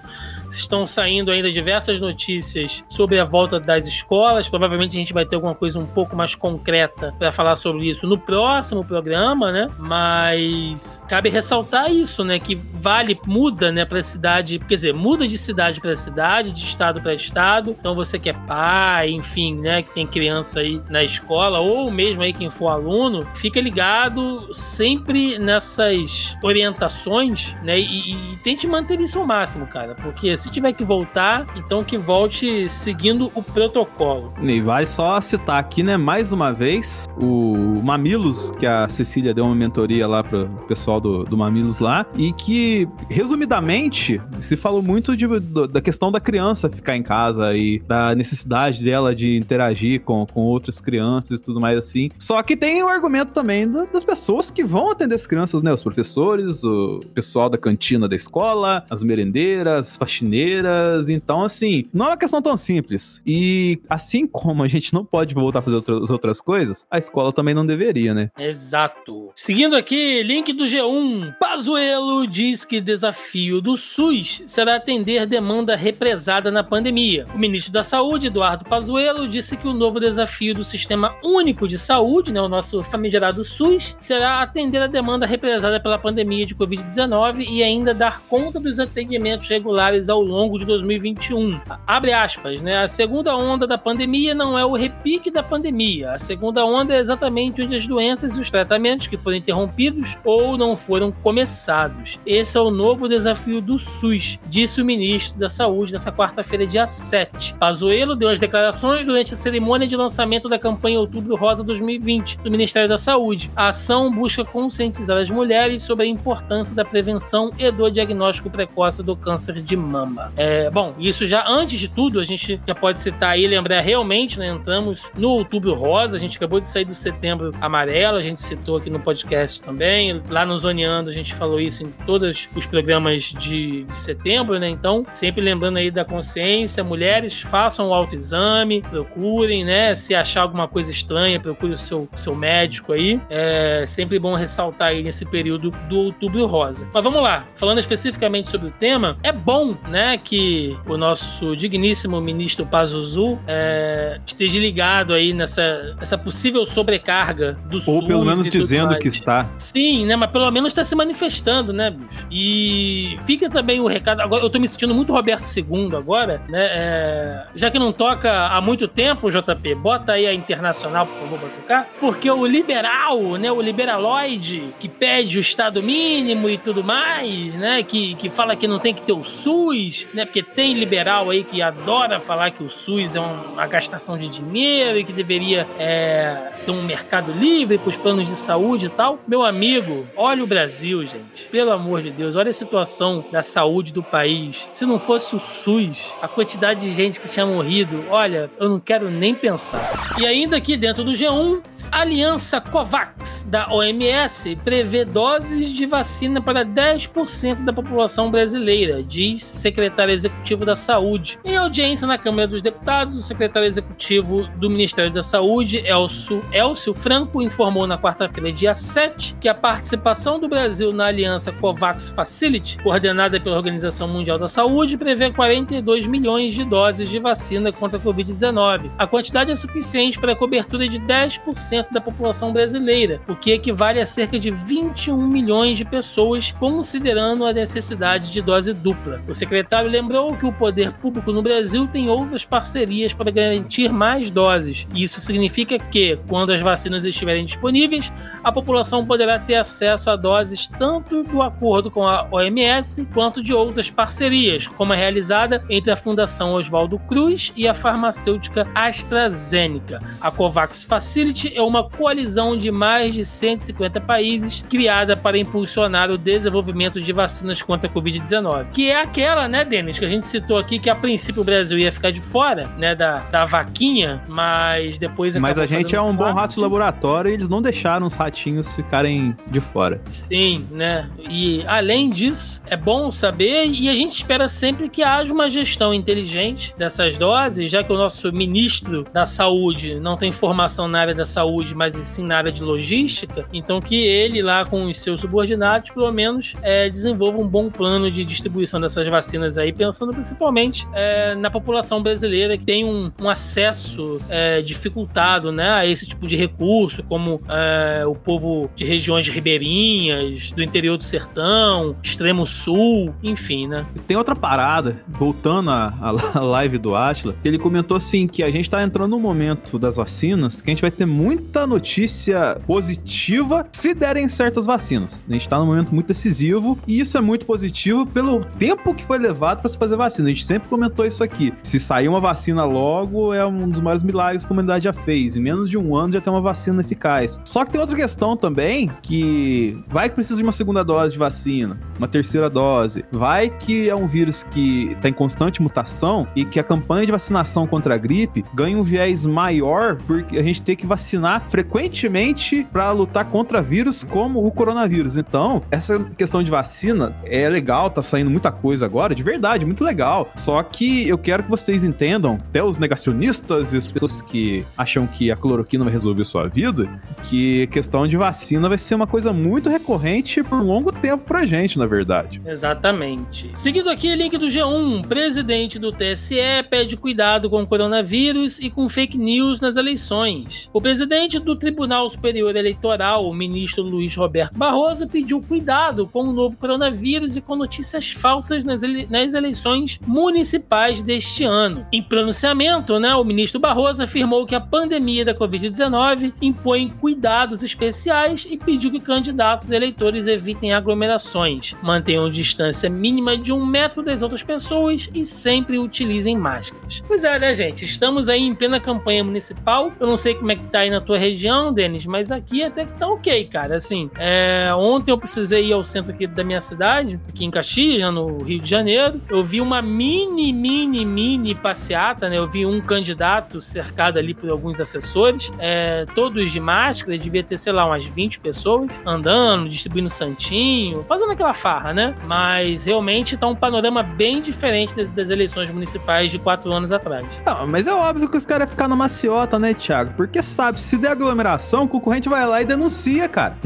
Estão saindo ainda diversas notícias sobre a volta das escolas. Provavelmente a gente vai ter alguma coisa um pouco mais concreta para falar sobre isso no próximo programa, né? Mas cabe ressaltar isso, né? Que vale, muda, né, para cidade, quer dizer, muda de cidade para cidade, de estado para estado. Então você que é pai, enfim, né, que tem criança aí na escola ou mesmo aí quem for aluno, fica ligado sempre nessas orientações, né? E, e tente manter isso ao máximo, cara, porque se tiver que voltar, então que volte seguindo o protocolo. E vale só citar aqui, né, mais uma vez, o Mamilos, que a Cecília deu uma mentoria lá pro pessoal do, do Mamilos lá, e que, resumidamente, se falou muito de, da questão da criança ficar em casa e da necessidade dela de interagir com, com outras crianças e tudo mais assim. Só que tem o argumento também das pessoas que vão atender as crianças, né, os professores, o pessoal da cantina da escola, as merendeiras, faxineiras, maneiras. Então, assim, não é uma questão tão simples. E assim como a gente não pode voltar a fazer outras, outras coisas, a escola também não deveria, né? Exato. Seguindo aqui, link do G1. Pazuello diz que desafio do SUS será atender demanda represada na pandemia. O ministro da Saúde, Eduardo Pazuello, disse que o novo desafio do Sistema Único de Saúde, né, o nosso famigerado SUS, será atender a demanda represada pela pandemia de Covid-19 e ainda dar conta dos atendimentos regulares ao longo de 2021. Abre aspas, né? A segunda onda da pandemia não é o repique da pandemia. A segunda onda é exatamente onde as doenças e os tratamentos que foram interrompidos ou não foram começados. Esse é o novo desafio do SUS, disse o ministro da Saúde nessa quarta-feira, dia 7. Pazuello deu as declarações durante a cerimônia de lançamento da campanha Outubro Rosa 2020 do Ministério da Saúde. A ação busca conscientizar as mulheres sobre a importância da prevenção e do diagnóstico precoce do câncer de mama. É, bom, isso já antes de tudo, a gente já pode citar aí, lembrar realmente, né? Entramos no outubro rosa, a gente acabou de sair do setembro amarelo, a gente citou aqui no podcast também. Lá no Zoneando a gente falou isso em todos os programas de, de setembro, né? Então, sempre lembrando aí da consciência, mulheres façam o autoexame, procurem, né? Se achar alguma coisa estranha, procure o seu, seu médico aí. É sempre bom ressaltar aí nesse período do outubro rosa. Mas vamos lá, falando especificamente sobre o tema, é bom, né? Né, que o nosso digníssimo ministro Pazuzu é, esteja ligado aí nessa, nessa possível sobrecarga do Ou SUS pelo menos dizendo mais. que está. Sim, né? Mas pelo menos está se manifestando, né, bicho? E fica também o recado. Agora, eu tô me sentindo muito Roberto II agora, né? É, já que não toca há muito tempo, JP, bota aí a internacional, por favor, pra tocar. Porque o liberal, né? O liberaloide, que pede o Estado mínimo e tudo mais, né? Que, que fala que não tem que ter o SUS, né? Porque tem liberal aí que adora falar que o SUS é uma gastação de dinheiro e que deveria é, ter um mercado livre para os planos de saúde e tal. Meu amigo, olha o Brasil, gente. Pelo amor de Deus, olha a situação da saúde do país. Se não fosse o SUS, a quantidade de gente que tinha morrido, olha, eu não quero nem pensar. E ainda aqui dentro do G1, a Aliança COVAX da OMS prevê doses de vacina para 10% da população brasileira, diz secretário executivo da Saúde. Em audiência na Câmara dos Deputados, o secretário executivo do Ministério da Saúde, Elcio, Elcio Franco, informou na quarta-feira, dia 7, que a participação do Brasil na Aliança COVAX Facility, coordenada pela Organização Mundial da Saúde, prevê 42 milhões de doses de vacina contra a Covid-19. A quantidade é suficiente para a cobertura de 10% da população brasileira, o que equivale a cerca de 21 milhões de pessoas, considerando a necessidade de dose dupla. O secretário lembrou que o poder público no Brasil tem outras parcerias para garantir mais doses. Isso significa que, quando as vacinas estiverem disponíveis, a população poderá ter acesso a doses tanto do acordo com a OMS quanto de outras parcerias, como a realizada entre a Fundação Oswaldo Cruz e a farmacêutica AstraZeneca. A COVAX Facility é uma coalizão de mais de 150 países criada para impulsionar o desenvolvimento de vacinas contra a Covid-19. Que é aquela, né, Denis, que a gente citou aqui, que a princípio o Brasil ia ficar de fora, né, da, da vaquinha, mas depois... Mas a gente é um bom rato de laboratório e eles não deixaram os ratinhos ficarem de fora. Sim, né? E além disso, é bom saber e a gente espera sempre que haja uma gestão inteligente dessas doses, já que o nosso ministro da Saúde não tem formação na área da saúde, mas sim na área de logística, então que ele lá com os seus subordinados, pelo menos, é, desenvolva um bom plano de distribuição dessas vacinas aí, pensando principalmente é, na população brasileira que tem um, um acesso é, dificultado, né, a esse tipo de recurso, como é, o povo de regiões ribeirinhas, do interior do sertão, extremo sul, enfim, né? Tem outra parada, voltando à, *laughs* live do Atila, que ele comentou assim que a gente tá entrando no momento das vacinas que a gente vai ter muita notícia positiva se derem certas vacinas. A gente tá num momento muito decisivo e isso é muito positivo pelo tempo que foi levado para se fazer vacina. A gente sempre comentou isso aqui. Se sair uma vacina logo, é um dos maiores milagres que a humanidade já fez. Em menos de um ano já tem uma vacina eficaz. Só que tem outra questão também, que vai que precisa de uma segunda dose de vacina, uma terceira dose. Vai que é um vírus que tá em constante mutação e que a campanha de vacinação contra a gripe ganha um viés maior porque a gente tem que vacinar frequentemente para lutar contra vírus como o coronavírus. Então, essa questão de vacina é legal, tá saindo muita coisa agora, de verdade, muito legal. Só que eu quero que vocês entendam, até os negacionistas e as pessoas que acham que a cloroquina vai resolver sua vida, que questão de vacina vai ser uma coisa muito recorrente por um longo tempo pra gente, na verdade. Exatamente. Seguindo aqui, link do G1. Presidente do TSE pede cuidado com o coronavírus e com fake news nas eleições. O presidente do Tribunal Superior Eleitoral, o ministro Luiz Roberto Barroso, pediu cuidado com o novo coronavírus e com notícias falsas nas, ele- nas eleições municipais deste ano. Em pronunciamento, né, o ministro Barroso afirmou que a pandemia da Covid-19 impõe cuidados especiais e pediu que candidatos e eleitores evitem aglomerações, mantenham distância mínima de um metro das outras pessoas e sempre utilizem máscaras. Pois é, né, gente? Estamos aí em plena campanha municipal. Eu não sei como é que tá aí na tua região, Denis, mas aqui até que tá ok, cara. Assim, é, ontem eu precisei ir ao centro aqui da minha cidade, aqui em Caxias, né, no Rio de Janeiro. Eu vi uma mini, mini, mini passeata, né? Eu vi um candidato cercado ali por alguns assessores, é, todos de máscara, devia ter, sei lá, umas 20 pessoas andando, distribuindo santinho, fazendo aquela farra, né? Mas realmente tá um panorama bem diferente das, das eleições municipais de quatro anos atrás. Não, mas é óbvio que os caras ficar na maciota, né, Thiago? Porque sabe, se der aglomeração, o concorrente vai lá e denuncia, cara.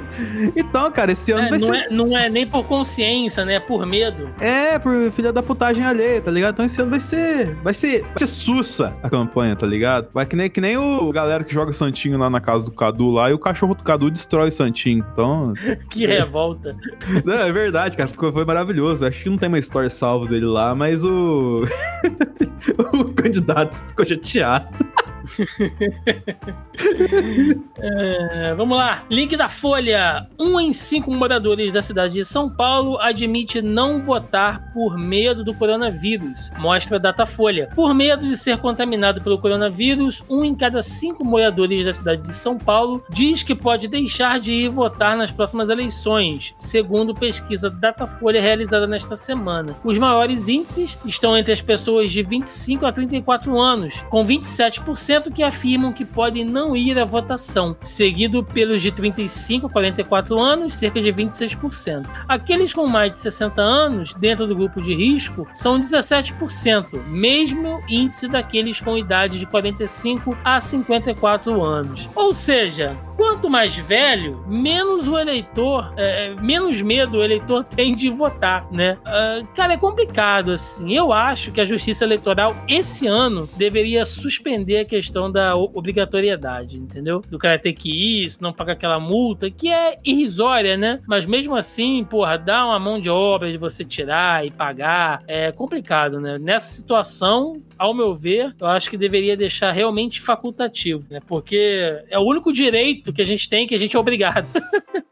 *laughs* então, cara, esse ano É, vai não, ser. é, não é nem por consciência, né? É por medo. É, por filha da putagem alheia, tá ligado? Então esse ano vai ser. Vai ser. Vai ser sussa a campanha, tá ligado? Vai que nem, que nem o galera que joga Santinho lá na casa do Cadu lá e o cachorro do Cadu destrói o Santinho. Então. *laughs* Que revolta. *laughs* não, é verdade, cara. Ficou, foi maravilhoso. Acho que não tem uma história salva dele lá, mas o. *laughs* o candidato ficou chateado. É, vamos lá. Link da Folha. Um em cinco moradores da cidade de São Paulo admite não votar por medo do coronavírus. Mostra Datafolha. Por medo de ser contaminado pelo coronavírus, um em cada cinco moradores da cidade de São Paulo diz que pode deixar de ir votar nas próximas eleições, segundo pesquisa Datafolha realizada nesta semana. Os maiores índices estão entre as pessoas de 25 a 34 anos, com 27% que afirmam que podem não ir à votação, seguido pelos de 35 a 44 anos, cerca de 26%. Aqueles com mais de 60 anos, dentro do grupo de risco, são 17%, mesmo índice daqueles com idade de 45 a 54 anos. Ou seja, quanto mais velho, menos o eleitor, é, menos medo o eleitor *laughs* tem de votar, né? Ah, cara, é complicado, assim. Eu acho que a Justiça Eleitoral, esse ano, deveria suspender a da o- obrigatoriedade, entendeu? Do cara ter que ir, se não pagar aquela multa, que é irrisória, né? Mas mesmo assim, porra, dá uma mão de obra de você tirar e pagar. É complicado, né? Nessa situação, ao meu ver, eu acho que deveria deixar realmente facultativo, né? Porque é o único direito que a gente tem que a gente é obrigado. *laughs*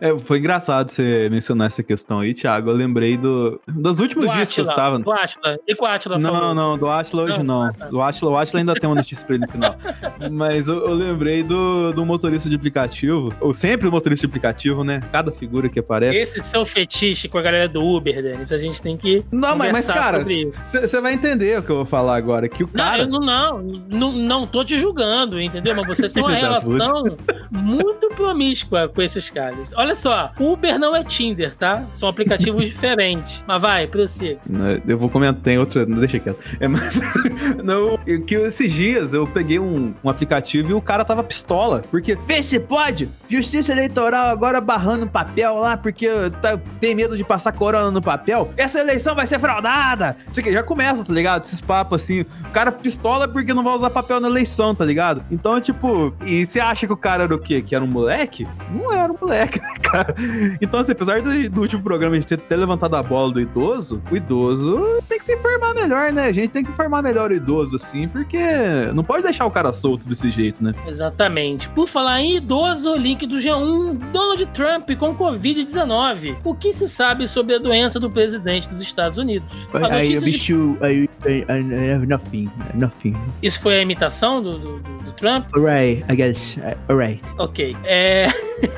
É, foi engraçado você mencionar essa questão aí, Thiago. Eu lembrei do, dos últimos Do dias que eu Atila, estava. do Atila. E com o Atila Não, falou? não, do Atila hoje Não, não. ah, tá. Do Atila, o Atila ainda tem uma notícia pra ele no final. *laughs* Mas eu, eu lembrei do, do motorista de aplicativo, ou sempre o motorista de aplicativo, né? Cada figura que aparece. Esse seu fetiche com a galera do Uber, Denis, a gente tem que Não, mas, mas cara, você vai entender que eu vou falar agora. Que o cara. não, não, não, não tô te julgando, entendeu? Mas você tem uma *laughs* relação muito promíscua com esses caras. Olha só, Uber não é Tinder, tá? São aplicativos *laughs* diferentes. Mas vai, prossiga. Eu vou comentar, tem outro, não deixa quieto. É, mas, *laughs* não, que esses dias eu peguei um, um aplicativo e o cara tava pistola. Porque, vê se pode, justiça eleitoral agora barrando papel lá, porque tá, tem medo de passar corona no papel. Essa eleição vai ser fraudada. Isso aqui já começa, tá ligado? Esses papos assim. O cara pistola porque não vai usar papel na eleição, tá ligado? Então, tipo, e você acha que o cara era o quê? Que era um moleque? Não era um moleque, *laughs* né, cara? Então, assim, apesar do, do último programa a gente ter, ter levantado a bola do idoso, o idoso tem que se informar melhor, né? A gente tem que informar melhor o idoso, assim, porque não pode deixar o cara solto desse jeito, né? Exatamente. Por falar em idoso, link do G1, Donald Trump com Covid-19. O que se sabe sobre a doença do presidente dos Estados Unidos? A I, I notícia de- wish you. I, I, I have nothing. Nothing. Isso foi a imitação do, do- do- Trump? Alright, I guess. Uh, alright. Ok. É...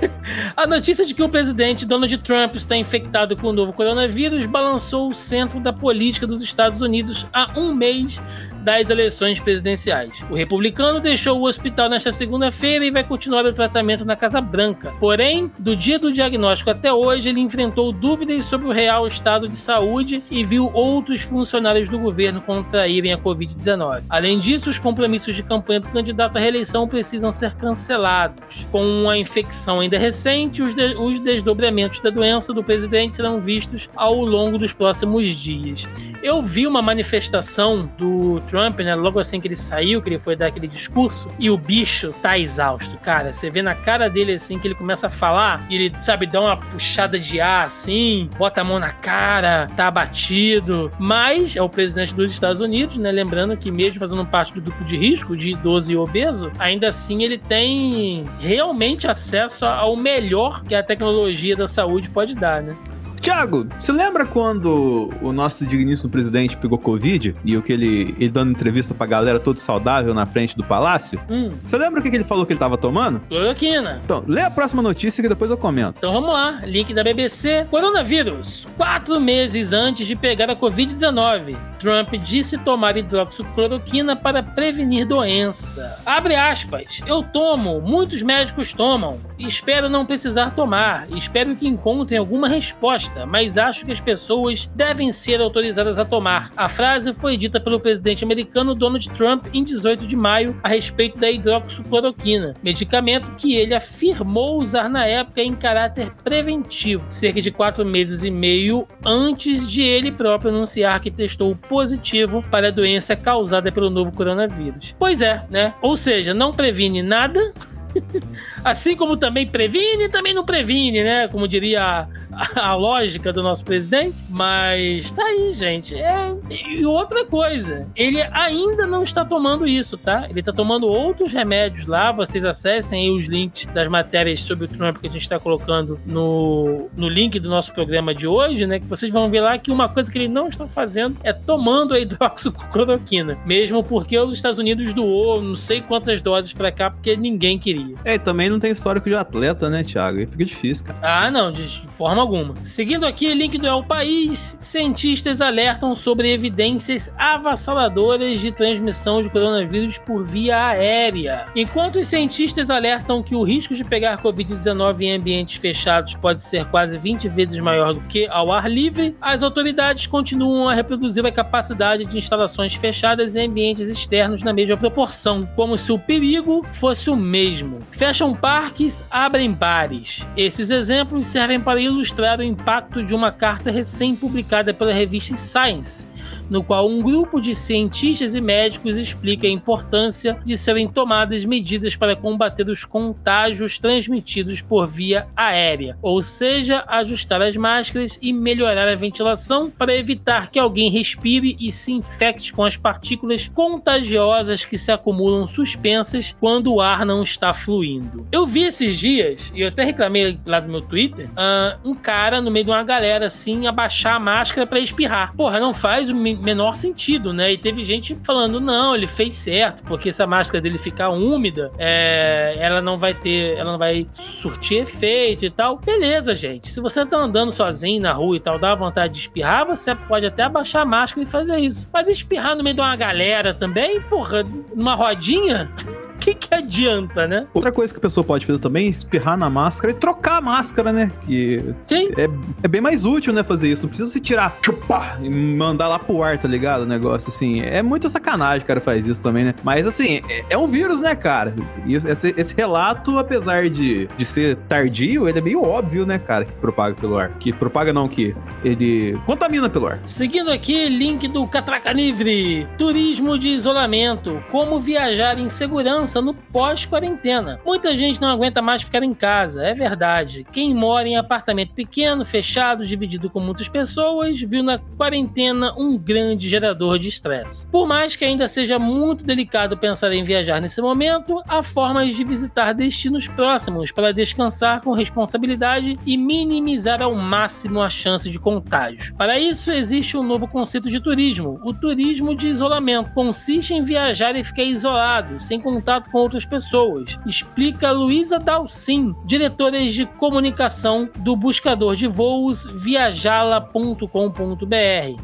*laughs* a notícia de que o presidente Donald Trump está infectado com o novo coronavírus balançou o centro da política dos Estados Unidos há um mês das eleições presidenciais. O republicano deixou o hospital nesta segunda-feira e vai continuar o tratamento na Casa Branca. Porém, do dia do diagnóstico até hoje, ele enfrentou dúvidas sobre o real estado de saúde e viu outros funcionários do governo contraírem a Covid-19. Além disso, os compromissos de campanha do candidato à reeleição precisam ser cancelados. Com a infecção ainda recente, os, de- os desdobramentos da doença do presidente serão vistos ao longo dos próximos dias. Eu vi uma manifestação do Trump, né? Logo assim que ele saiu, que ele foi dar aquele discurso, e o bicho tá exausto, cara. Você vê na cara dele assim que ele começa a falar, e ele, sabe, dá uma puxada de ar assim, bota a mão na cara, tá abatido. Mas é o presidente dos Estados Unidos, né? Lembrando que mesmo fazendo parte do grupo de risco, de idoso e obeso, ainda assim ele tem realmente acesso ao melhor que a tecnologia da saúde pode dar, né? Tiago, você lembra quando o nosso digníssimo presidente pegou Covid e o que ele, ele dando entrevista pra galera todo saudável na frente do palácio? Hum, Você lembra o que, que ele falou que ele tava tomando? cloroquina. Então, lê a próxima notícia que depois eu comento. Então vamos lá, link da BBC. Coronavírus. Quatro meses antes de pegar a Covid-19, Trump disse tomar hidroxicloroquina para prevenir doença. Abre aspas. Eu tomo, muitos médicos tomam. Espero não precisar tomar. Espero que encontrem alguma resposta, mas acho que as pessoas devem ser autorizadas a tomar. A frase foi dita pelo presidente americano Donald Trump em 18 de maio a respeito da hidroxicloroquina, medicamento que ele afirmou usar na época em caráter preventivo, cerca de quatro meses e meio antes de ele próprio anunciar que testou positivo para a doença causada pelo novo coronavírus. Pois é, né? Ou seja, não previne nada. *laughs* Assim como também previne, também não previne, né? Como diria a, a lógica do nosso presidente. Mas tá aí, gente. É... E outra coisa, ele ainda não está tomando isso, tá? Ele tá tomando outros remédios lá. Vocês acessem aí os links das matérias sobre o Trump que a gente está colocando no, no link do nosso programa de hoje, né? Que vocês vão ver lá que uma coisa que ele não está fazendo é tomando a hidroxicloroquina. Mesmo porque os Estados Unidos doou não sei quantas doses pra cá, porque ninguém queria. É, também não tem histórico de atleta, né, Thiago? Fica difícil, cara. Ah, não, de forma alguma. Seguindo aqui, link do El País, cientistas alertam sobre evidências avassaladoras de transmissão de coronavírus por via aérea. Enquanto os cientistas alertam que o risco de pegar Covid-19 em ambientes fechados pode ser quase 20 vezes maior do que ao ar livre, as autoridades continuam a reproduzir a capacidade de instalações fechadas em ambientes externos na mesma proporção, como se o perigo fosse o mesmo. Fecham parques, abrem bares. Esses exemplos servem para ilustrar o impacto de uma carta recém-publicada pela revista Science no qual um grupo de cientistas e médicos explica a importância de serem tomadas medidas para combater os contágios transmitidos por via aérea, ou seja, ajustar as máscaras e melhorar a ventilação para evitar que alguém respire e se infecte com as partículas contagiosas que se acumulam suspensas quando o ar não está fluindo. Eu vi esses dias, e eu até reclamei lá no meu Twitter, uh, um cara no meio de uma galera assim abaixar a máscara para espirrar. Porra, não faz o menor sentido, né? E teve gente falando, não, ele fez certo, porque se a máscara dele ficar úmida, é, ela não vai ter, ela não vai surtir efeito e tal. Beleza, gente. Se você tá andando sozinho na rua e tal, dá vontade de espirrar, você pode até abaixar a máscara e fazer isso. Mas espirrar no meio de uma galera também, porra, numa rodinha? *laughs* que, que adianta, né? Outra coisa que a pessoa pode fazer também é espirrar na máscara e trocar a máscara, né? Que Sim. É, é bem mais útil, né, fazer isso. Não precisa se tirar chupa, e mandar lá pro ar, tá ligado? O negócio, assim. É muita sacanagem o cara faz isso também, né? Mas, assim, é, é um vírus, né, cara? E esse, esse, relato, apesar de, de ser tardio, ele é meio óbvio, né, cara, que propaga pelo ar. Que propaga não, que ele contamina pelo ar. Seguindo aqui, link do Catraca Livre. Turismo de isolamento. Como viajar em segurança no pós-quarentena. Muita gente não aguenta mais ficar em casa, é verdade. Quem mora em apartamento pequeno, fechado, dividido com muitas pessoas, viu na quarentena um grande gerador de estresse. Por mais que ainda seja muito delicado pensar em viajar nesse momento, há formas de visitar destinos próximos para descansar com responsabilidade e minimizar ao máximo a chance de contágio. Para isso, existe um novo conceito de turismo, o turismo de isolamento. Consiste em viajar e ficar isolado, sem contato contato com outras pessoas, explica Luísa Dalcin, diretora de comunicação do buscador de voos viajala.com.br.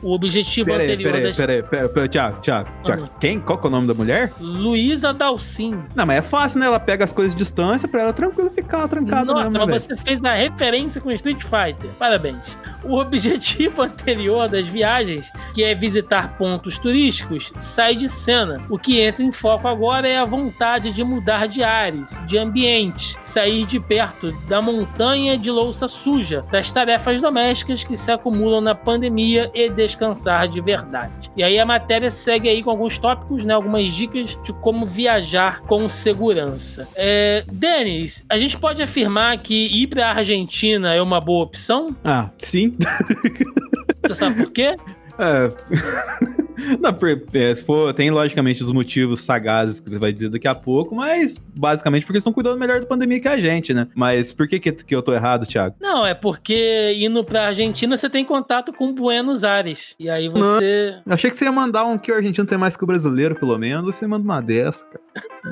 O objetivo pera anterior aí, das... Peraí, peraí, peraí, Tiago, Tiago, Tiago. Uhum. Quem? Qual que é o nome da mulher? Luísa Dalcin. Não, mas é fácil, né? Ela pega as coisas de distância pra ela tranquilo ficar trancada Nossa, mesmo, mas você fez a referência com Street Fighter. Parabéns. O objetivo *laughs* anterior das viagens, que é visitar pontos turísticos, sai de cena. O que entra em foco agora é a vontade vontade de mudar de ares, de ambiente, sair de perto da montanha de louça suja, das tarefas domésticas que se acumulam na pandemia e descansar de verdade. E aí a matéria segue aí com alguns tópicos, né, algumas dicas de como viajar com segurança. É, Denis, a gente pode afirmar que ir para a Argentina é uma boa opção? Ah, sim. *laughs* Você sabe por quê? É. *laughs* Não, é, se for, tem logicamente os motivos sagazes que você vai dizer daqui a pouco, mas basicamente porque estão cuidando melhor da pandemia que a gente, né? Mas por que, que, que eu tô errado, Thiago? Não, é porque indo pra Argentina você tem contato com Buenos Aires. E aí você. Não, achei que você ia mandar um que o argentino tem mais que o brasileiro, pelo menos. Você manda uma dessa, cara.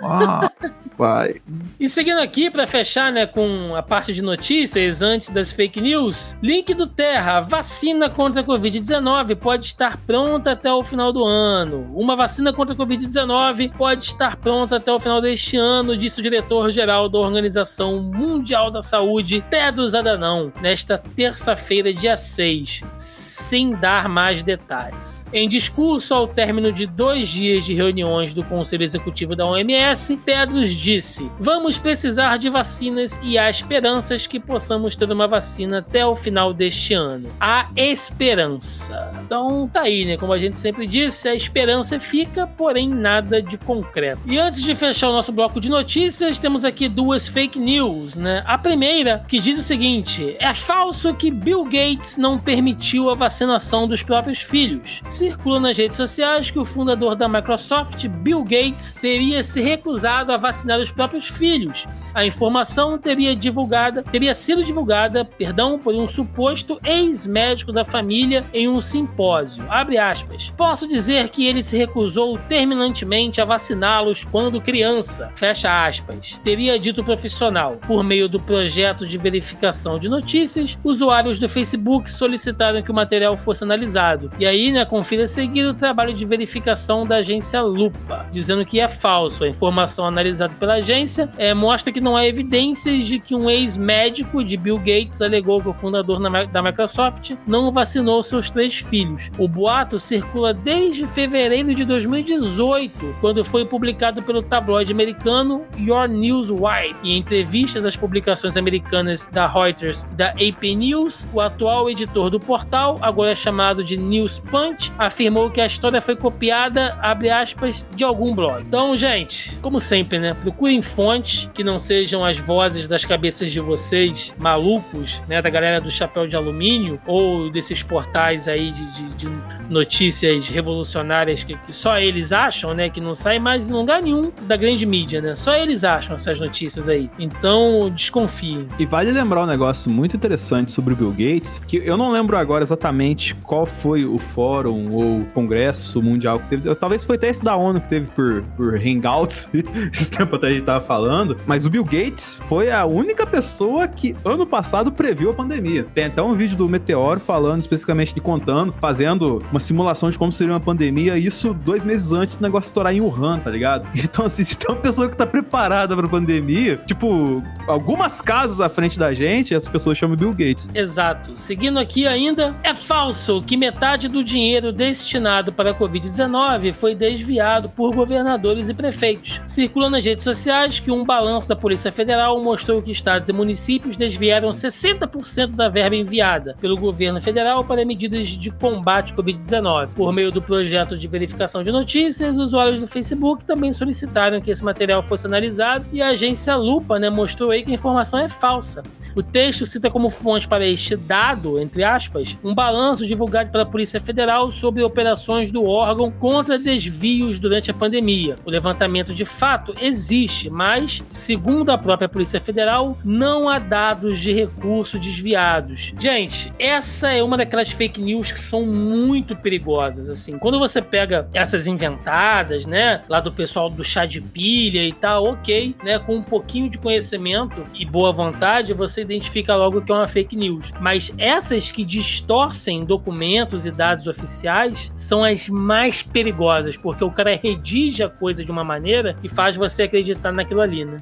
Ah, *laughs* pai. E seguindo aqui, para fechar, né, com a parte de notícias antes das fake news, link do Terra: vacina contra a Covid-19 pode estar pronta até o final do ano. Uma vacina contra a Covid-19 pode estar pronta até o final deste ano, disse o diretor-geral da Organização Mundial da Saúde, Tedros Adhanom, nesta terça-feira, dia 6, sem dar mais detalhes. Em discurso ao término de dois dias de reuniões do Conselho Executivo da OMS, Tedros disse: Vamos precisar de vacinas e há esperanças que possamos ter uma vacina até o final deste ano. Há esperança. Então tá aí, né? Como a gente sempre disse, a esperança fica, porém nada de concreto. E antes de fechar o nosso bloco de notícias, temos aqui duas fake news, né? A primeira que diz o seguinte: é falso que Bill Gates não permitiu a vacinação dos próprios filhos circula nas redes sociais que o fundador da Microsoft, Bill Gates, teria se recusado a vacinar os próprios filhos. A informação teria divulgada, teria sido divulgada, perdão, por um suposto ex-médico da família em um simpósio. Abre aspas. Posso dizer que ele se recusou terminantemente a vaciná-los quando criança. Fecha aspas. Teria dito o profissional. Por meio do projeto de verificação de notícias, usuários do Facebook solicitaram que o material fosse analisado. E aí, né, com confira a seguir o trabalho de verificação da agência Lupa, dizendo que é falso. A informação analisada pela agência é mostra que não há evidências de que um ex-médico de Bill Gates alegou que o fundador da Microsoft não vacinou seus três filhos. O boato circula desde fevereiro de 2018, quando foi publicado pelo tabloide americano Your News Wire. Em entrevistas às publicações americanas da Reuters e da AP News, o atual editor do portal, agora chamado de News Punch, afirmou que a história foi copiada, abre aspas, de algum blog. Então, gente, como sempre, né? Procurem fontes que não sejam as vozes das cabeças de vocês, malucos, né? Da galera do chapéu de alumínio, ou desses portais aí de, de, de notícias revolucionárias que, que, só eles acham, né? Que não sai mais em lugar nenhum da grande mídia, né? Só eles acham essas notícias aí. Então, desconfiem. E vale lembrar um negócio muito interessante sobre o Bill Gates, que eu não lembro agora exatamente qual foi o fórum ou congresso mundial que teve. Talvez foi até esse da ONU que teve por, por Hangouts, *laughs* esse tempo até a gente tava falando. Mas o Bill Gates foi a única pessoa que ano passado previu a pandemia. Tem até um vídeo do Meteoro falando especificamente de contando, fazendo uma simulação de como seria uma pandemia, isso dois meses antes do negócio estourar em Wuhan, tá ligado? *laughs* Então, assim, se tem uma pessoa que tá preparada pra pandemia, tipo, algumas casas à frente da gente, essa pessoa chama Bill Gates. Exato. Seguindo aqui ainda, é falso que metade do dinheiro destinado para a Covid-19 foi desviado por governadores e prefeitos. Circula nas redes sociais que um balanço da Polícia Federal mostrou que estados e municípios desviaram 60% da verba enviada pelo governo federal para medidas de combate à Covid-19. Por meio do projeto de verificação de notícias, usuários do Facebook também solicitaram que esse material fosse analisado e a agência Lupa né, mostrou aí que a informação é falsa. O texto cita como fonte para este dado, entre aspas, um balanço divulgado pela Polícia Federal sobre operações do órgão contra desvios durante a pandemia. O levantamento de fato existe, mas, segundo a própria Polícia Federal, não há dados de recurso desviados. Gente, essa é uma daquelas fake news que são muito perigosas. Assim, quando você pega essas inventadas, né, lá do pessoal do chá de pilha e tal, ok, né, com um pouquinho de conhecimento e boa vontade, você identifica logo que é uma fake news. Mas essas que distorcem documentos e dados oficiais são as mais perigosas, porque o cara redige a coisa de uma maneira que faz você acreditar naquilo ali, né?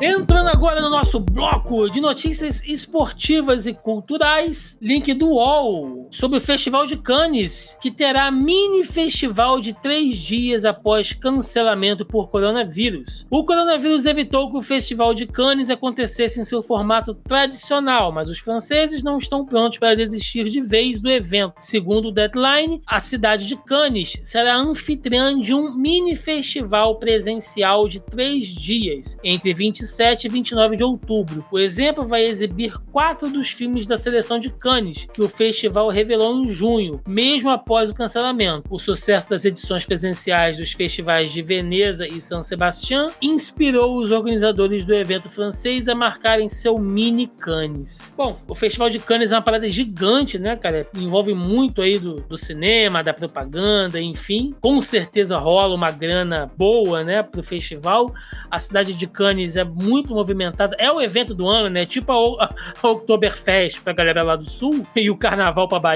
Entrando agora no nosso bloco de notícias esportivas e culturais, link do UOL sobre o Festival de Cannes, que terá mini festival de três dias após cancelamento por coronavírus. O coronavírus evitou que o Festival de Cannes acontecesse em seu formato tradicional, mas os franceses não estão prontos para desistir de vez do evento. Segundo o Deadline, a cidade de Cannes será anfitriã de um mini festival presencial de três dias, entre 27 27 e 29 de outubro. O exemplo vai exibir quatro dos filmes da seleção de Cannes, que o festival revelou em junho, mesmo após o cancelamento. O sucesso das edições presenciais dos festivais de Veneza e San Sebastián inspirou os organizadores do evento francês a marcarem seu mini Cannes. Bom, o Festival de Cannes é uma parada gigante, né, cara? Envolve muito aí do, do cinema, da propaganda, enfim. Com certeza rola uma grana boa, né, pro festival. A cidade de Cannes é muito movimentada. É o evento do ano, né? Tipo a, a, Oktoberfest pra galera lá do sul e o Carnaval pra Bahia,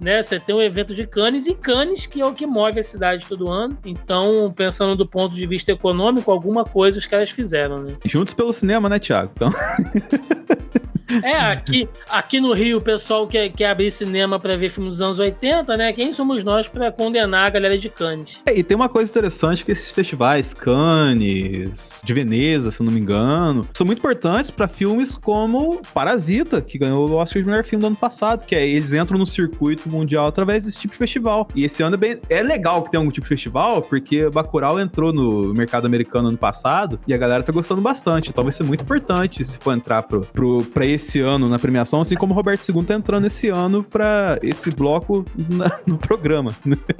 né? Você tem o evento de Cannes e Cannes, que é o que move a cidade todo ano. Então, pensando do ponto de vista econômico, alguma coisa os caras fizeram, né? Juntos pelo cinema, né, Thiago? Então. *laughs* É, aqui, aqui no Rio o pessoal quer, quer abrir cinema para ver filme dos anos 80, né? Quem somos nós para condenar a galera de Cannes? É, e tem uma coisa interessante que esses festivais, Cannes, de Veneza, se eu não me engano, são muito importantes para filmes como Parasita, que ganhou o Oscar de melhor filme do ano passado, que é eles entram no circuito mundial através desse tipo de festival. E esse ano é, bem, é legal que tenha algum tipo de festival, porque Bacurau entrou no mercado americano ano passado e a galera tá gostando bastante. Então vai ser muito importante se for entrar pro, pro, pra esse esse ano na premiação, assim como o Roberto II tá entrando esse ano pra esse bloco na, *laughs* no programa.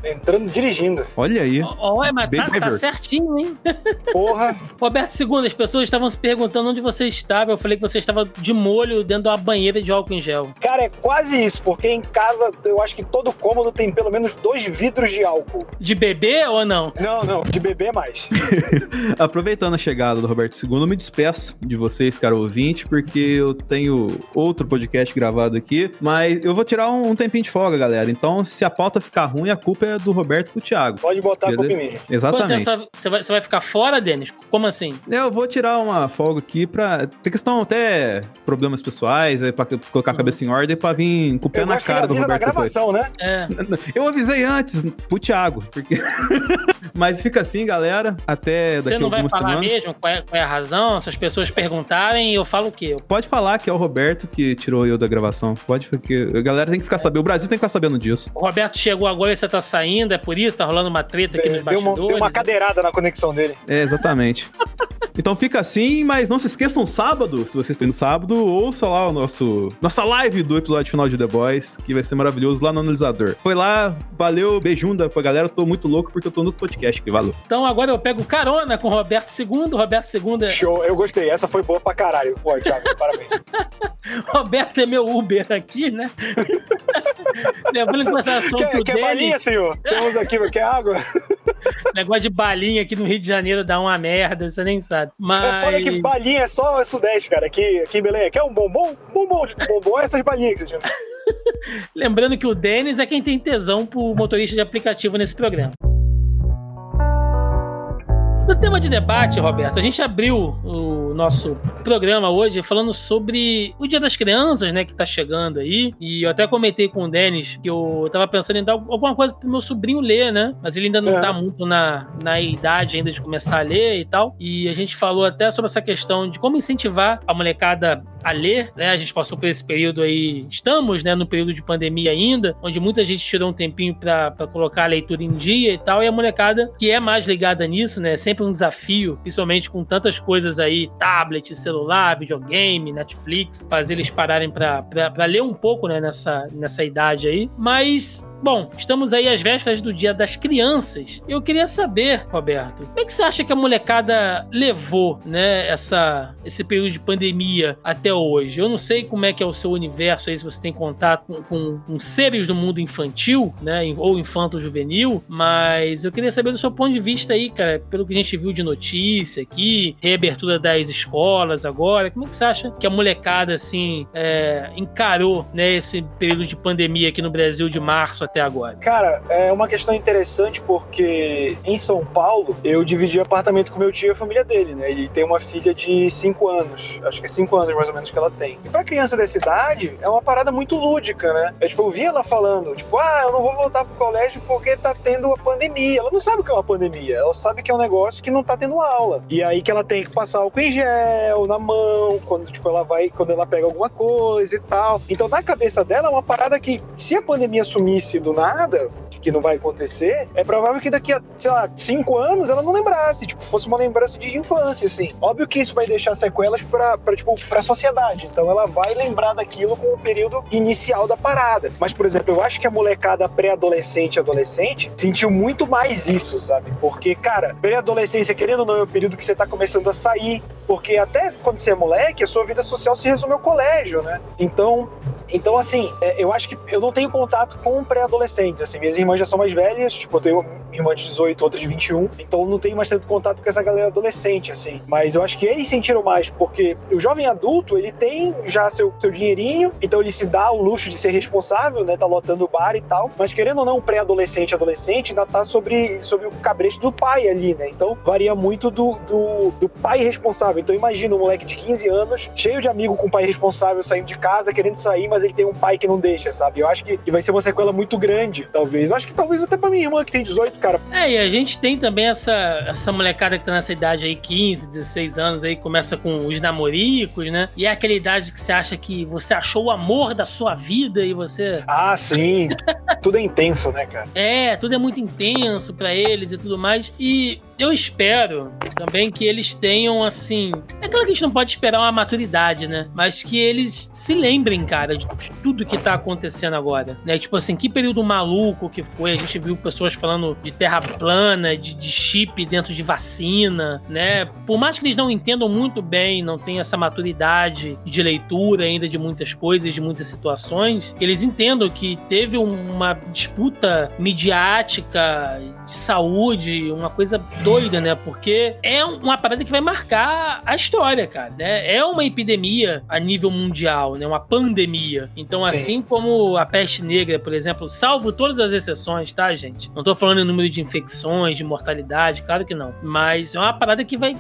Entrando dirigindo. Olha aí. Olha, mas tá, tá, certinho, hein? Porra. *laughs* Roberto II, as pessoas estavam se perguntando onde você estava. Eu falei que você estava de molho dentro de uma banheira de álcool em gel. Cara, é quase isso, porque em casa eu acho que todo cômodo tem pelo menos dois vidros de álcool. De bebê ou não? Não, não, de bebê mais. *laughs* Aproveitando a chegada do Roberto II, eu me despeço de vocês, cara ouvinte, porque eu tenho tenho outro podcast gravado aqui, mas eu vou tirar um, um tempinho de folga, galera. Então, se a pauta ficar ruim, a culpa é do Roberto e do Thiago. Pode botar a culpa em mim. Exatamente. você vai, você vai ficar fora, Denis? Como assim? Eu vou tirar uma folga aqui pra. Tem questão até problemas pessoais, aí pra colocar a cabeça em ordem pra vir com o pé Eu na cara do avisa na Roberto depois. gravação, né? É. Eu avisei antes pro Thiago, porque. *laughs* Mas fica assim, galera. Até Você daqui a não vai algumas falar semanas. mesmo qual é, qual é a razão? Se as pessoas perguntarem, eu falo o quê? Pode falar que é o Roberto que tirou eu da gravação. Pode, porque a galera tem que ficar sabendo. O Brasil tem que ficar sabendo disso. O Roberto chegou agora e você tá saindo, é por isso? Tá rolando uma treta aqui nos Deu uma, bastidores? deu uma cadeirada na conexão dele. É, exatamente. Então fica assim, mas não se esqueçam sábado, se vocês têm no sábado, ouça lá o nosso nossa live do episódio final de The Boys, que vai ser maravilhoso lá no analisador. Foi lá, valeu, beijunda pra galera. Eu tô muito louco porque eu tô no podcast aqui, valeu. Então agora eu pego carona com o Roberto II. Roberto II, Show, eu gostei. Essa foi boa pra caralho. Pô, Thiago, *laughs* parabéns. *laughs* Roberto é meu Uber aqui, né? *laughs* Lembrando que essa ação que Quer, o quer dele, balinha, senhor? Temos aqui, quer água? *laughs* negócio de balinha aqui no Rio de Janeiro dá uma merda, você nem sabe. É foda que Mas balinha é só sudeste, cara. Aqui, aqui em Belém, quer um bombom? Bombom, tipo, bombom é essas balinhas que você chama. lembrando que o Denis é quem tem tesão pro motorista de aplicativo nesse programa. No tema de debate, Roberto, a gente abriu o nosso programa hoje falando sobre o Dia das Crianças, né, que tá chegando aí. E eu até comentei com o Denis que eu tava pensando em dar alguma coisa pro meu sobrinho ler, né? Mas ele ainda não É. tá muito na, na idade ainda de começar a ler e tal. E a gente falou até sobre essa questão de como incentivar a molecada a ler, né? A gente passou por esse período aí, estamos, né, no período de pandemia ainda, onde muita gente tirou um tempinho pra pra colocar a leitura em dia e tal, e a molecada que é mais ligada nisso, né, é sempre um desafio, principalmente com tantas coisas aí, tablet, celular, videogame, Netflix, fazer eles pararem pra ler um pouco, né, nessa, nessa idade aí, mas Bom, estamos aí às vésperas do Dia das Crianças. Eu queria saber, Roberto, como é que você acha que a molecada levou, né, essa, esse período de pandemia até hoje? Eu não sei como é que é o seu universo aí, se você tem contato com, com, com seres do mundo infantil, né, ou infanto-juvenil, mas eu queria saber do seu ponto de vista aí, cara, pelo que a gente viu de notícia aqui, reabertura das escolas agora, como é que você acha que a molecada, assim, é, encarou, né, esse período de pandemia aqui no Brasil de março até agora? Cara, é uma questão interessante porque em São Paulo eu dividi apartamento com meu tio e a família dele, né? Ele tem uma filha de 5 anos, acho que é 5 anos mais ou menos que ela tem. E pra criança dessa idade é uma parada muito lúdica, né? É, tipo, eu vi ela falando, tipo, ah, eu não vou voltar pro colégio porque tá tendo a pandemia. Ela não sabe o que é uma pandemia, ela sabe que é um negócio que não tá tendo aula. E aí que ela tem que passar álcool em gel na mão, quando tipo, ela vai, quando ela pega alguma coisa e tal. Então na cabeça dela é uma parada que, se a pandemia sumisse do nada, que não vai acontecer, é provável que daqui a, sei lá, cinco anos ela não lembrasse, tipo, fosse uma lembrança de infância, assim. Óbvio que isso vai deixar sequelas pra, pra, tipo, pra sociedade. Então ela vai lembrar daquilo com o período inicial da parada. Mas, por exemplo, eu acho que a molecada pré-adolescente e adolescente sentiu muito mais isso, sabe? Porque, cara, pré-adolescência, querendo ou não, é o período que você tá começando a sair. Porque até quando você é moleque, a sua vida social se resume ao colégio, né? Então, então assim, é, eu acho que eu não tenho contato com pré-adolescentes, assim. Minhas irmãs já são mais velhas, tipo, eu tenho uma irmã de 18, outra de 21. Então não tenho mais tanto contato com essa galera adolescente, assim. Mas eu acho que eles sentiram mais, porque o jovem adulto, ele tem já seu, seu dinheirinho, então ele se dá o luxo de ser responsável, né? Tá lotando o bar e tal. Mas querendo ou não, um pré-adolescente adolescente ainda tá sobre, sobre o cabresto do pai ali, né? Então varia muito do, do, do pai responsável. Então imagina um moleque de 15 anos, cheio de amigo com pai responsável, saindo de casa, querendo sair, mas ele tem um pai que não deixa, sabe? Eu acho que, que vai ser uma sequela muito grande, talvez. Eu acho que talvez até pra minha irmã, que tem 18, cara. É, e a gente tem também essa, essa molecada que tá nessa idade aí, 15, 16 anos aí, começa com os namoricos, né? E é aquela idade que você acha que você achou o amor da sua vida e você. Ah, sim. Tudo é intenso, né, cara? É, tudo é muito intenso pra eles e tudo mais. E eu espero também que eles tenham, assim. É claro que a gente não pode esperar uma maturidade, né? Mas que eles se lembrem, cara, de tudo que tá acontecendo agora. Né? Tipo assim, que período maluco que foi. A gente viu pessoas falando de terra plana, de, de chip dentro de vacina, né? Por mais que eles não entendam muito bem, não tenham essa maturidade de leitura ainda de muitas coisas, de muitas situações, eles entendam que teve uma disputa midiática de saúde, uma coisa doida, né? Porque é uma parada que vai marcar a história, cara, né? É uma epidemia a nível mundial, né? Uma pandemia. Então, Sim. assim como a peste negra, por exemplo, salvo todas as exceções, tá, gente? Não tô falando em número de infecções, de mortalidade, claro que não. Mas é uma parada que vai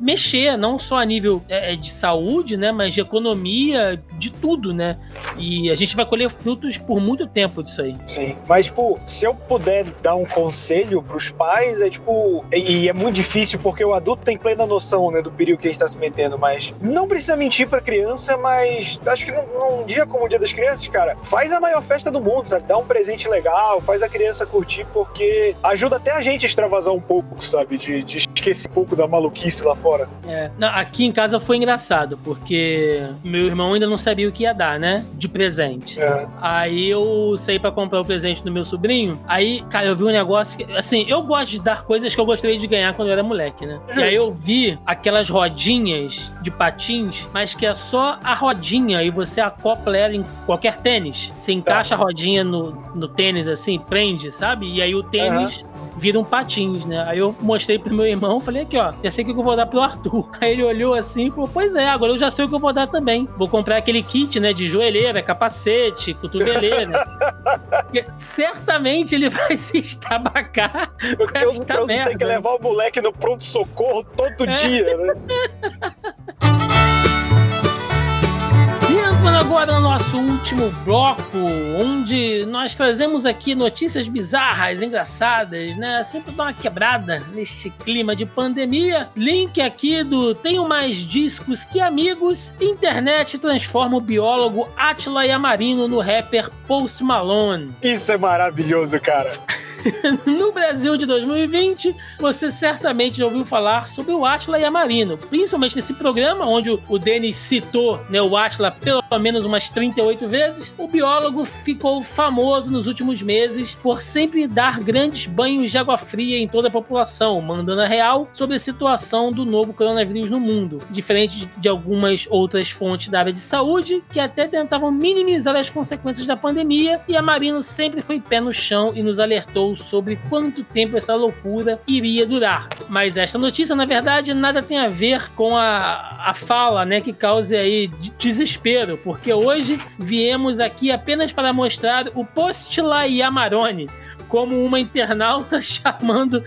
mexer, não só a nível é, é, de saúde, né? Mas de economia, de tudo, né? E a gente vai colher frutos por muito tempo disso aí. Sim. Mas, tipo, se eu puder dar um conselho pros pais, é tipo. E, é muito difícil porque o adulto tem plena noção, né, do perigo que a gente tá se metendo, mas não precisa mentir pra criança, mas acho que num, num dia como o Dia das Crianças, cara, faz a maior festa do mundo, sabe? Dá um presente legal, faz a criança curtir, porque ajuda até a gente a extravasar um pouco, sabe? De, de esquecer um pouco da maluquice lá fora. É. Não, aqui em casa foi engraçado, porque meu irmão ainda não sabia o que ia dar, né? De presente. É. Aí eu saí pra comprar o presente do meu sobrinho. Aí, cara, eu vi um negócio que. Assim, eu gosto de dar coisas que eu gostaria de ganhar quando eu era moleque, né? Justo. E aí eu vi aquelas rodinhas de patins, mas que é só a rodinha e você acopla ela em qualquer tênis. Você encaixa a rodinha no, no tênis assim, prende, sabe? E aí o tênis. Um patins, né? Aí eu mostrei pro meu irmão, falei aqui, ó, já sei o que eu vou dar pro Arthur. *laughs* Aí ele olhou assim e falou: Pois é, agora eu já sei o que eu vou dar também. Vou comprar aquele kit, né, de joelheira, capacete, cotoveleira. *laughs* Certamente ele vai *laughs* se estabacar com Porque essa Trump merda. tem que levar o moleque no pronto-socorro todo É. dia, né? Entrando agora no nosso último bloco, onde nós trazemos aqui notícias bizarras, engraçadas, né? Sempre dá uma quebrada neste clima de pandemia. Link aqui do Tenho Mais Discos Que Amigos. Internet transforma o biólogo Atila Yamarino no rapper Post Malone. Isso é maravilhoso, cara. *laughs* No Brasil de 2020, você certamente já ouviu falar sobre o Atila Yamarino, principalmente nesse programa onde o- Denis citou né, o Atila pelo menos umas 38 vezes. O biólogo ficou famoso nos últimos meses por sempre dar grandes banhos de água fria em toda a população, mandando a real sobre a situação do novo coronavírus no mundo, diferente de algumas outras fontes da área de saúde que até tentavam minimizar as consequências da pandemia, e a Marino sempre foi pé no chão e nos alertou sobre quanto tempo essa loucura iria durar. Mas esta notícia, na verdade, nada tem a ver com a, a fala, né, que cause aí de- desespero, porque hoje viemos aqui apenas para mostrar o Postila Yamarone como uma internauta *laughs* chamando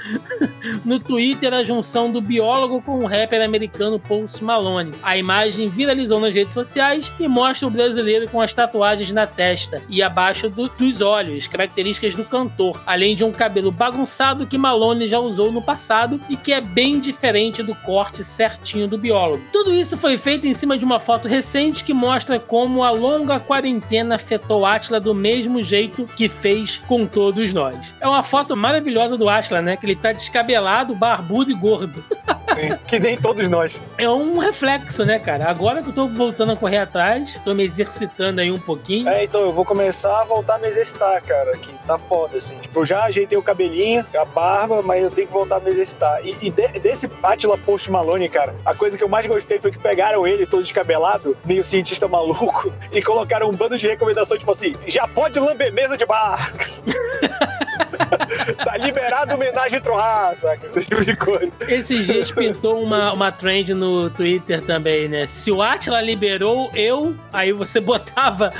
no Twitter a junção do biólogo com o rapper americano Post Malone. A imagem viralizou nas redes sociais e mostra o brasileiro com as tatuagens na testa e abaixo do- dos olhos, características do cantor, além de um cabelo bagunçado que Malone já usou no passado e que é bem diferente do corte certinho do biólogo. Tudo isso foi feito em cima de uma foto recente que mostra como a longa quarentena afetou Atila do mesmo jeito que fez com todos nós. É uma foto maravilhosa do Atila, né? Que ele tá descabelado, barbudo e gordo. *laughs* Sim. que nem todos nós. É um reflexo, né, cara? Agora que eu tô voltando a correr atrás, tô me exercitando aí um pouquinho. É, então eu vou começar a voltar a me exercitar, cara, que tá foda, assim. Tipo, eu já ajeitei o cabelinho, a barba, mas eu tenho que voltar a me exercitar. E, e de- desse Atila Post Malone, cara, a coisa que eu mais gostei foi que pegaram ele todo descabelado, meio cientista maluco, *laughs* e colocaram um bando de recomendação, tipo assim, já pode lamber mesa de bar. *laughs* *laughs* tá liberado homenagem Troá, saca? Esse tipo de coisa. Esses dias pintou uma, uma trend no Twitter também, né? Se o Atila liberou, eu, aí você botava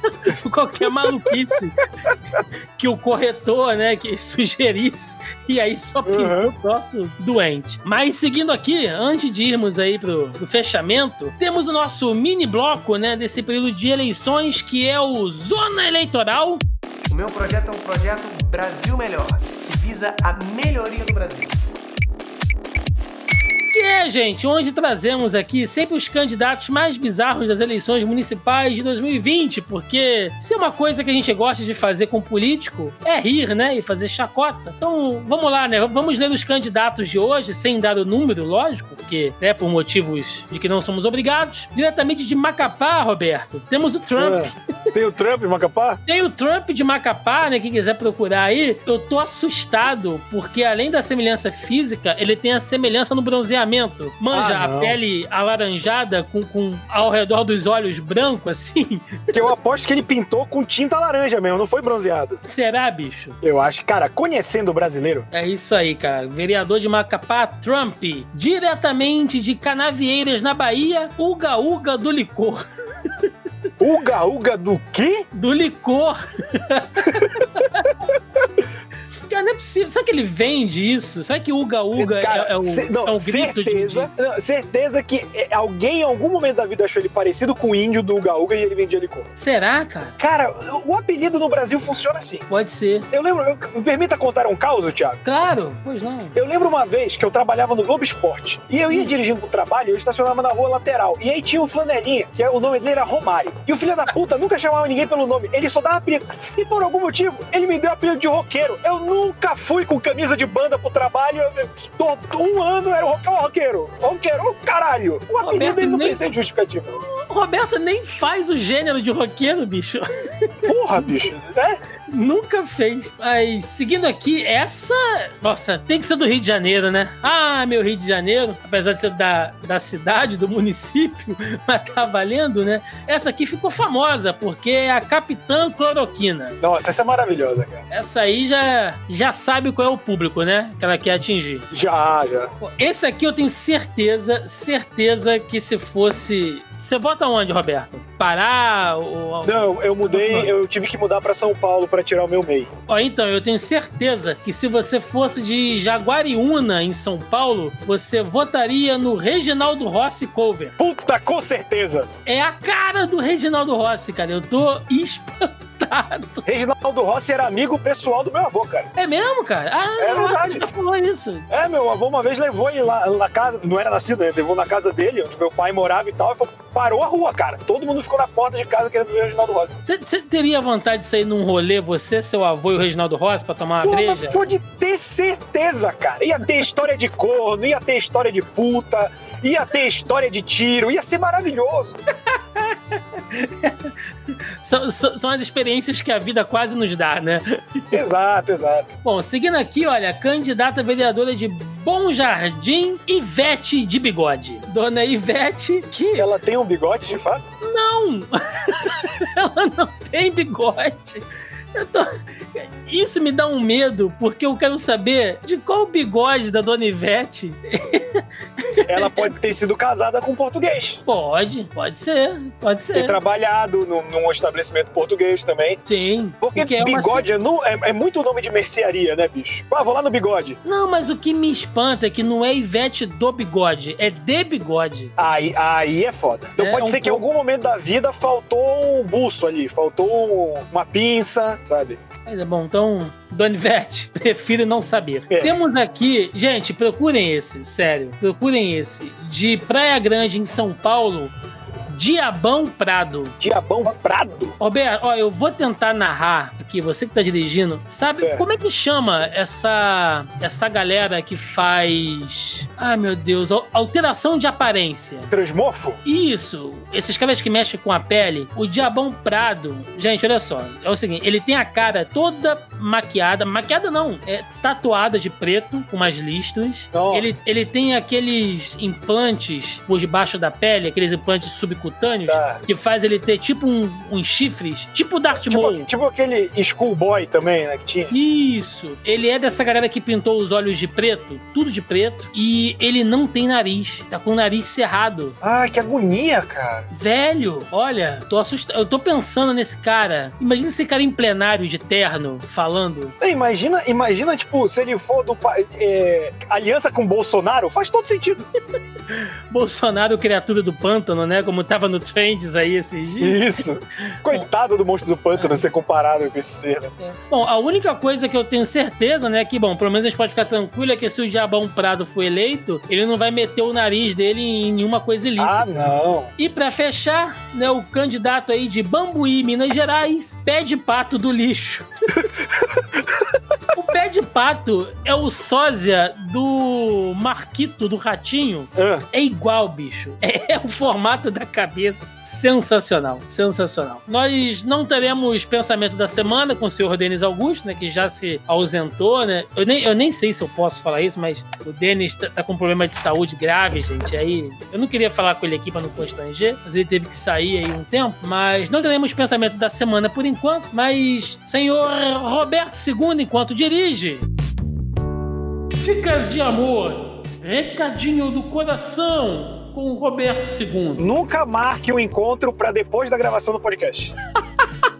*laughs* qualquer maluquice que o corretor, né, que sugerisse, e aí só pintou Uhum. o troço doente. Mas seguindo aqui, antes de irmos aí pro, pro fechamento, temos o nosso mini bloco, né, desse período de eleições, que é o Zona Eleitoral. O meu projeto é um projeto Brasil Melhor, que visa a melhoria do Brasil. É, gente, onde trazemos aqui sempre os candidatos mais bizarros das eleições municipais de 2020, porque se é uma coisa que a gente gosta de fazer com político, é rir, né? E fazer chacota. Então, vamos lá, né? Vamos ler os candidatos de hoje, sem dar o número, lógico, porque, né, por motivos de que não somos obrigados. Diretamente de Macapá, Roberto, temos o Trump. É. Tem o Trump em Macapá? *laughs* Tem o Trump de Macapá, né? Quem quiser procurar aí, eu tô assustado, porque além da semelhança física, ele tem a semelhança no bronzeamento. Manja, Ah, a pele alaranjada com, com ao redor dos olhos branco, assim. Que eu aposto que ele pintou com tinta laranja mesmo, não foi bronzeado. Será, bicho? Eu acho, cara, conhecendo o brasileiro, É isso aí, cara. Vereador de Macapá, Trump. Diretamente de Canavieiras, na Bahia, Uga Uga do licor. Uga Uga do quê? Do licor. *laughs* Cara, não é possível. Será que ele vende isso? Será que Uga Uga é- Cara, é, o, ce- não, é um grito de- certeza, não, certeza que é, alguém em algum momento da vida achou ele parecido com o índio do Uga Uga e ele vendia licor. de... Será, cara? Cara, o apelido no Brasil funciona assim. Pode ser. Eu lembro, eu- me permita contar um caos, Thiago. Claro, pois não. Eu lembro uma vez que eu trabalhava no Globo Esporte e eu ia dirigindo pro trabalho e eu estacionava na rua lateral. E aí tinha um flanelinha, que é- o nome dele era Romário. E o filho da puta nunca chamava ninguém pelo nome, ele só dava apelido. E por algum motivo, ele me deu apelido de roqueiro. Eu nunca fui com camisa de banda pro trabalho. Eu, eu, tô- um ano era o roqueiro. Roqueiro, oh, caralho. O apelido dele não nem- precisa de justificativa. O Roberto nem faz o gênero de roqueiro, bicho. Porra, bicho. né? Nunca fez. Mas seguindo aqui, essa. Nossa, tem que ser do Rio de Janeiro, né? Ah, meu Rio de Janeiro. Apesar de ser da, da cidade, do *laughs* município, mas tá valendo, né? Essa aqui ficou famosa, porque é a Capitã Cloroquina. Nossa, essa é maravilhosa, cara. Essa aí já, já sabe qual é o público, né? Que ela quer atingir. Já, já. Esse aqui eu tenho certeza, certeza que se fosse. Você vota onde, Roberto? Pará? Ou... Não, eu mudei, eu tive que mudar pra São Paulo pra tirar o meu MEI. Ó, então, eu tenho certeza que se você fosse de Jaguariúna, em São Paulo, você votaria no Reginaldo Rossi Cover. Puta, com certeza. É a cara do Reginaldo Rossi, cara. Eu tô espantado. Reginaldo Rossi era amigo pessoal do meu avô, cara. É mesmo, cara? Ah, É verdade. já falou isso. É, meu avô uma vez levou ele lá na casa, não era nascido, né? Levou na casa dele, onde meu pai morava e tal, e falou, parou a rua, cara. Todo mundo ficou na porta de casa querendo ver o Reginaldo Rossi. Você teria vontade de sair num rolê, você, seu avô e o Reginaldo Rossi, pra tomar uma Pô, breja? pode ter certeza, cara. Ia ter história de corno, ia ter história de puta, ia ter história de tiro, ia ser maravilhoso. *laughs* São, são- as experiências que a vida quase nos dá, né? *laughs* exato, exato. Bom, seguindo aqui, olha, candidata vereadora de Bom Jardim, Ivete de Bigode. Dona Ivete, que Ela tem um bigode, de fato? não! *laughs* Ela não tem bigode. Eu tô... Isso me dá um medo, porque eu quero saber de qual bigode da Dona Ivete. *laughs* Ela pode ter sido casada com um português. Pode, pode ser, pode Ter ser. trabalhado num, num estabelecimento português também. Sim. Porque, é uma bigode é, nu- é- é muito nome de mercearia, né, bicho? Ah, vou lá no bigode. Não, mas o que me espanta é que não é Ivete do bigode, é de bigode. Aí, aí é foda. Então É, pode um ser que em algum momento da vida faltou um buço ali, faltou um- uma pinça, sabe? Mas é bom, então, Dona Ivete, *laughs* prefiro não saber. É. Temos aqui, gente, procurem esse, sério, procurem esse. De Praia Grande, em São Paulo, Diabão Prado. Diabão Prado. Roberto, ó, eu vou tentar narrar aqui, você que tá dirigindo. Sabe Certo. como é que chama essa essa galera que faz. Ai meu Deus, al- alteração de aparência? Transmorfo? Isso, esses caras que mexem com a pele, o Diabão Prado, gente, olha só, é o seguinte, ele tem a cara toda maquiada, maquiada não, é tatuada de preto, com umas listras. Nossa. Ele, ele tem aqueles implantes por debaixo da pele, aqueles implantes subcutâneos, Tá. que faz ele ter tipo um- uns chifres, tipo o Darth Tipo, Maul. tipo aquele schoolboy também, né, que tinha. Isso. Ele é dessa galera que pintou os olhos de preto, tudo de preto, e ele não tem nariz, tá com o nariz cerrado. Ah, que agonia, cara. Velho, olha, tô assustado. Eu tô pensando nesse cara. Imagina esse cara em plenário de terno falando. É, Imagina, imagina, tipo, se ele for do é, aliança com Bolsonaro, faz todo sentido. *laughs* Bolsonaro, criatura do pântano, né? Como tava no Trends aí esses dias. Isso. Coitado do monstro do pântano ser comparado com esse ser, né? Bom, a única coisa que eu tenho certeza, né, que, bom, pelo menos a gente pode ficar tranquilo é que se o Diabão Prado for eleito, ele não vai meter o nariz dele em nenhuma coisa ilícita. Ah, não. E pra fechar, né, o candidato aí de Bambuí, Minas Gerais, pé de pato do lixo. *laughs* O pé de pato é o sósia do Marquito, do Ratinho. Ah, É igual, bicho. É o formato da cabeça. Sensacional, sensacional. Nós não teremos pensamento da semana com o senhor Denis Augusto, né? Que já se ausentou, né? Eu nem, eu nem sei se eu posso falar isso, mas o Denis tá, tá com um problema de saúde grave, gente. Aí eu não queria falar com ele aqui pra não constranger, mas ele teve que sair aí um tempo. Mas não teremos pensamento da semana por enquanto. Mas, senhor Roberto II, enquanto dirige. Dicas de amor. Recadinho do coração com o Roberto II. nunca marque um encontro pra depois da gravação do podcast. *laughs*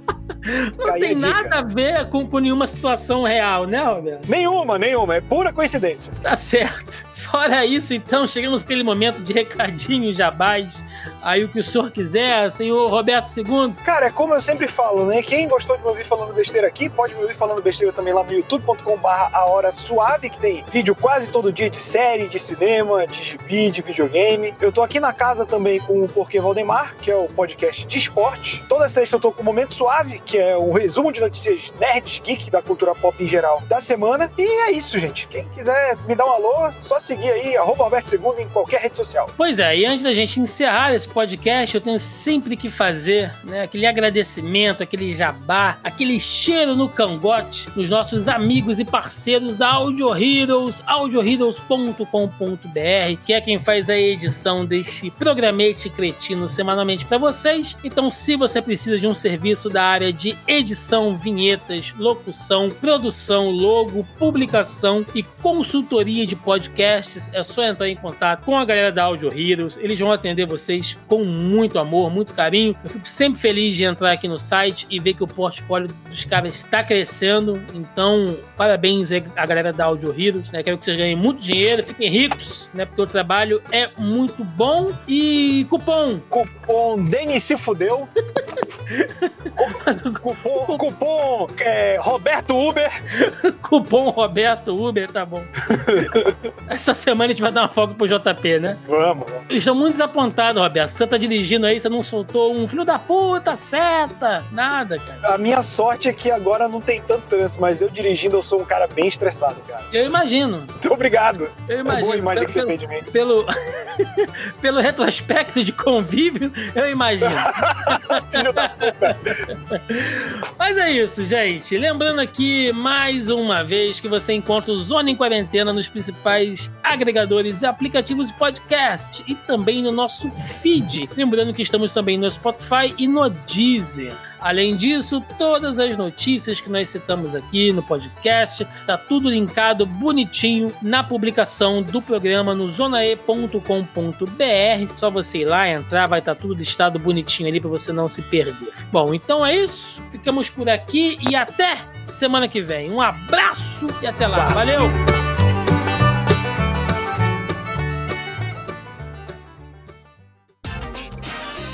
Não tem nada a ver com, com nenhuma situação real, né, Roberto? Nenhuma, nenhuma. É pura coincidência. Tá certo. *laughs* Fora isso, então, chegamos naquele momento de recadinho jabás. Aí o que o senhor quiser, senhor Roberto II. Cara, é como eu sempre falo, né? Quem gostou de me ouvir falando besteira aqui, pode me ouvir falando besteira também lá no youtube.com.br A Hora Suave, que tem vídeo quase todo dia de série, de cinema, de gibi, de videogame. Eu tô aqui na casa também com o Porquê Valdemar, que é o podcast de esporte. Toda sexta eu tô com o Momento Suave, que é um resumo de notícias nerds, geek, da cultura pop em geral da semana. E é isso, gente. Quem quiser me dar um alô, só seguir aí, arroba Alberto II em qualquer rede social. Pois é, e antes da gente encerrar esse podcast, eu tenho sempre que fazer né, aquele agradecimento, aquele jabá, aquele cheiro no cangote dos nossos amigos e parceiros da Audio Heroes, audioheroes.com.br, que é quem faz a edição deste programete cretino semanalmente para vocês. Então, se você precisa de um serviço da área de edição, vinhetas, locução, produção, logo, publicação e consultoria de podcasts, é só entrar em contato com a galera da Audio Heroes. Eles vão atender vocês com muito amor, muito carinho. Eu fico sempre feliz de entrar aqui no site e ver que o portfólio dos caras está crescendo. Então, parabéns à galera da Audio Heroes. Né? Quero que vocês ganhem muito dinheiro, fiquem ricos, né? Porque o trabalho é muito bom. E cupom Cupom Denis se fudeu. Cupom cupom é, Roberto Uber. *laughs* Cupom Roberto Uber, tá bom. Essa semana a gente vai dar uma folga pro JP, né? Vamos. Estou muito desapontado, Roberto. Você tá dirigindo aí, você não soltou um filho da puta, seta, nada, cara. A minha sorte é que agora não tem tanto trânsito, mas eu dirigindo eu sou um cara bem estressado, cara. Eu imagino, Muito obrigado. eu É boa a imagino. imagem que você pelo, tem de mim. pelo, *laughs* pelo retrospecto de convívio, eu imagino. *laughs* Filho. *laughs* Mas é isso, gente. Lembrando aqui, mais uma vez, que você encontra o Zona em Quarentena nos principais agregadores e aplicativos de podcast e também no nosso feed. Lembrando que estamos também no Spotify e no Deezer. Além disso, todas as notícias que nós citamos aqui no podcast, tá tudo linkado bonitinho na publicação do programa no zonae.com.br. Só você ir lá, entrar, vai estar tudo listado bonitinho ali para você não se perder. Bom, então é isso. Ficamos por aqui e até semana que vem. Um abraço e até lá. Valeu!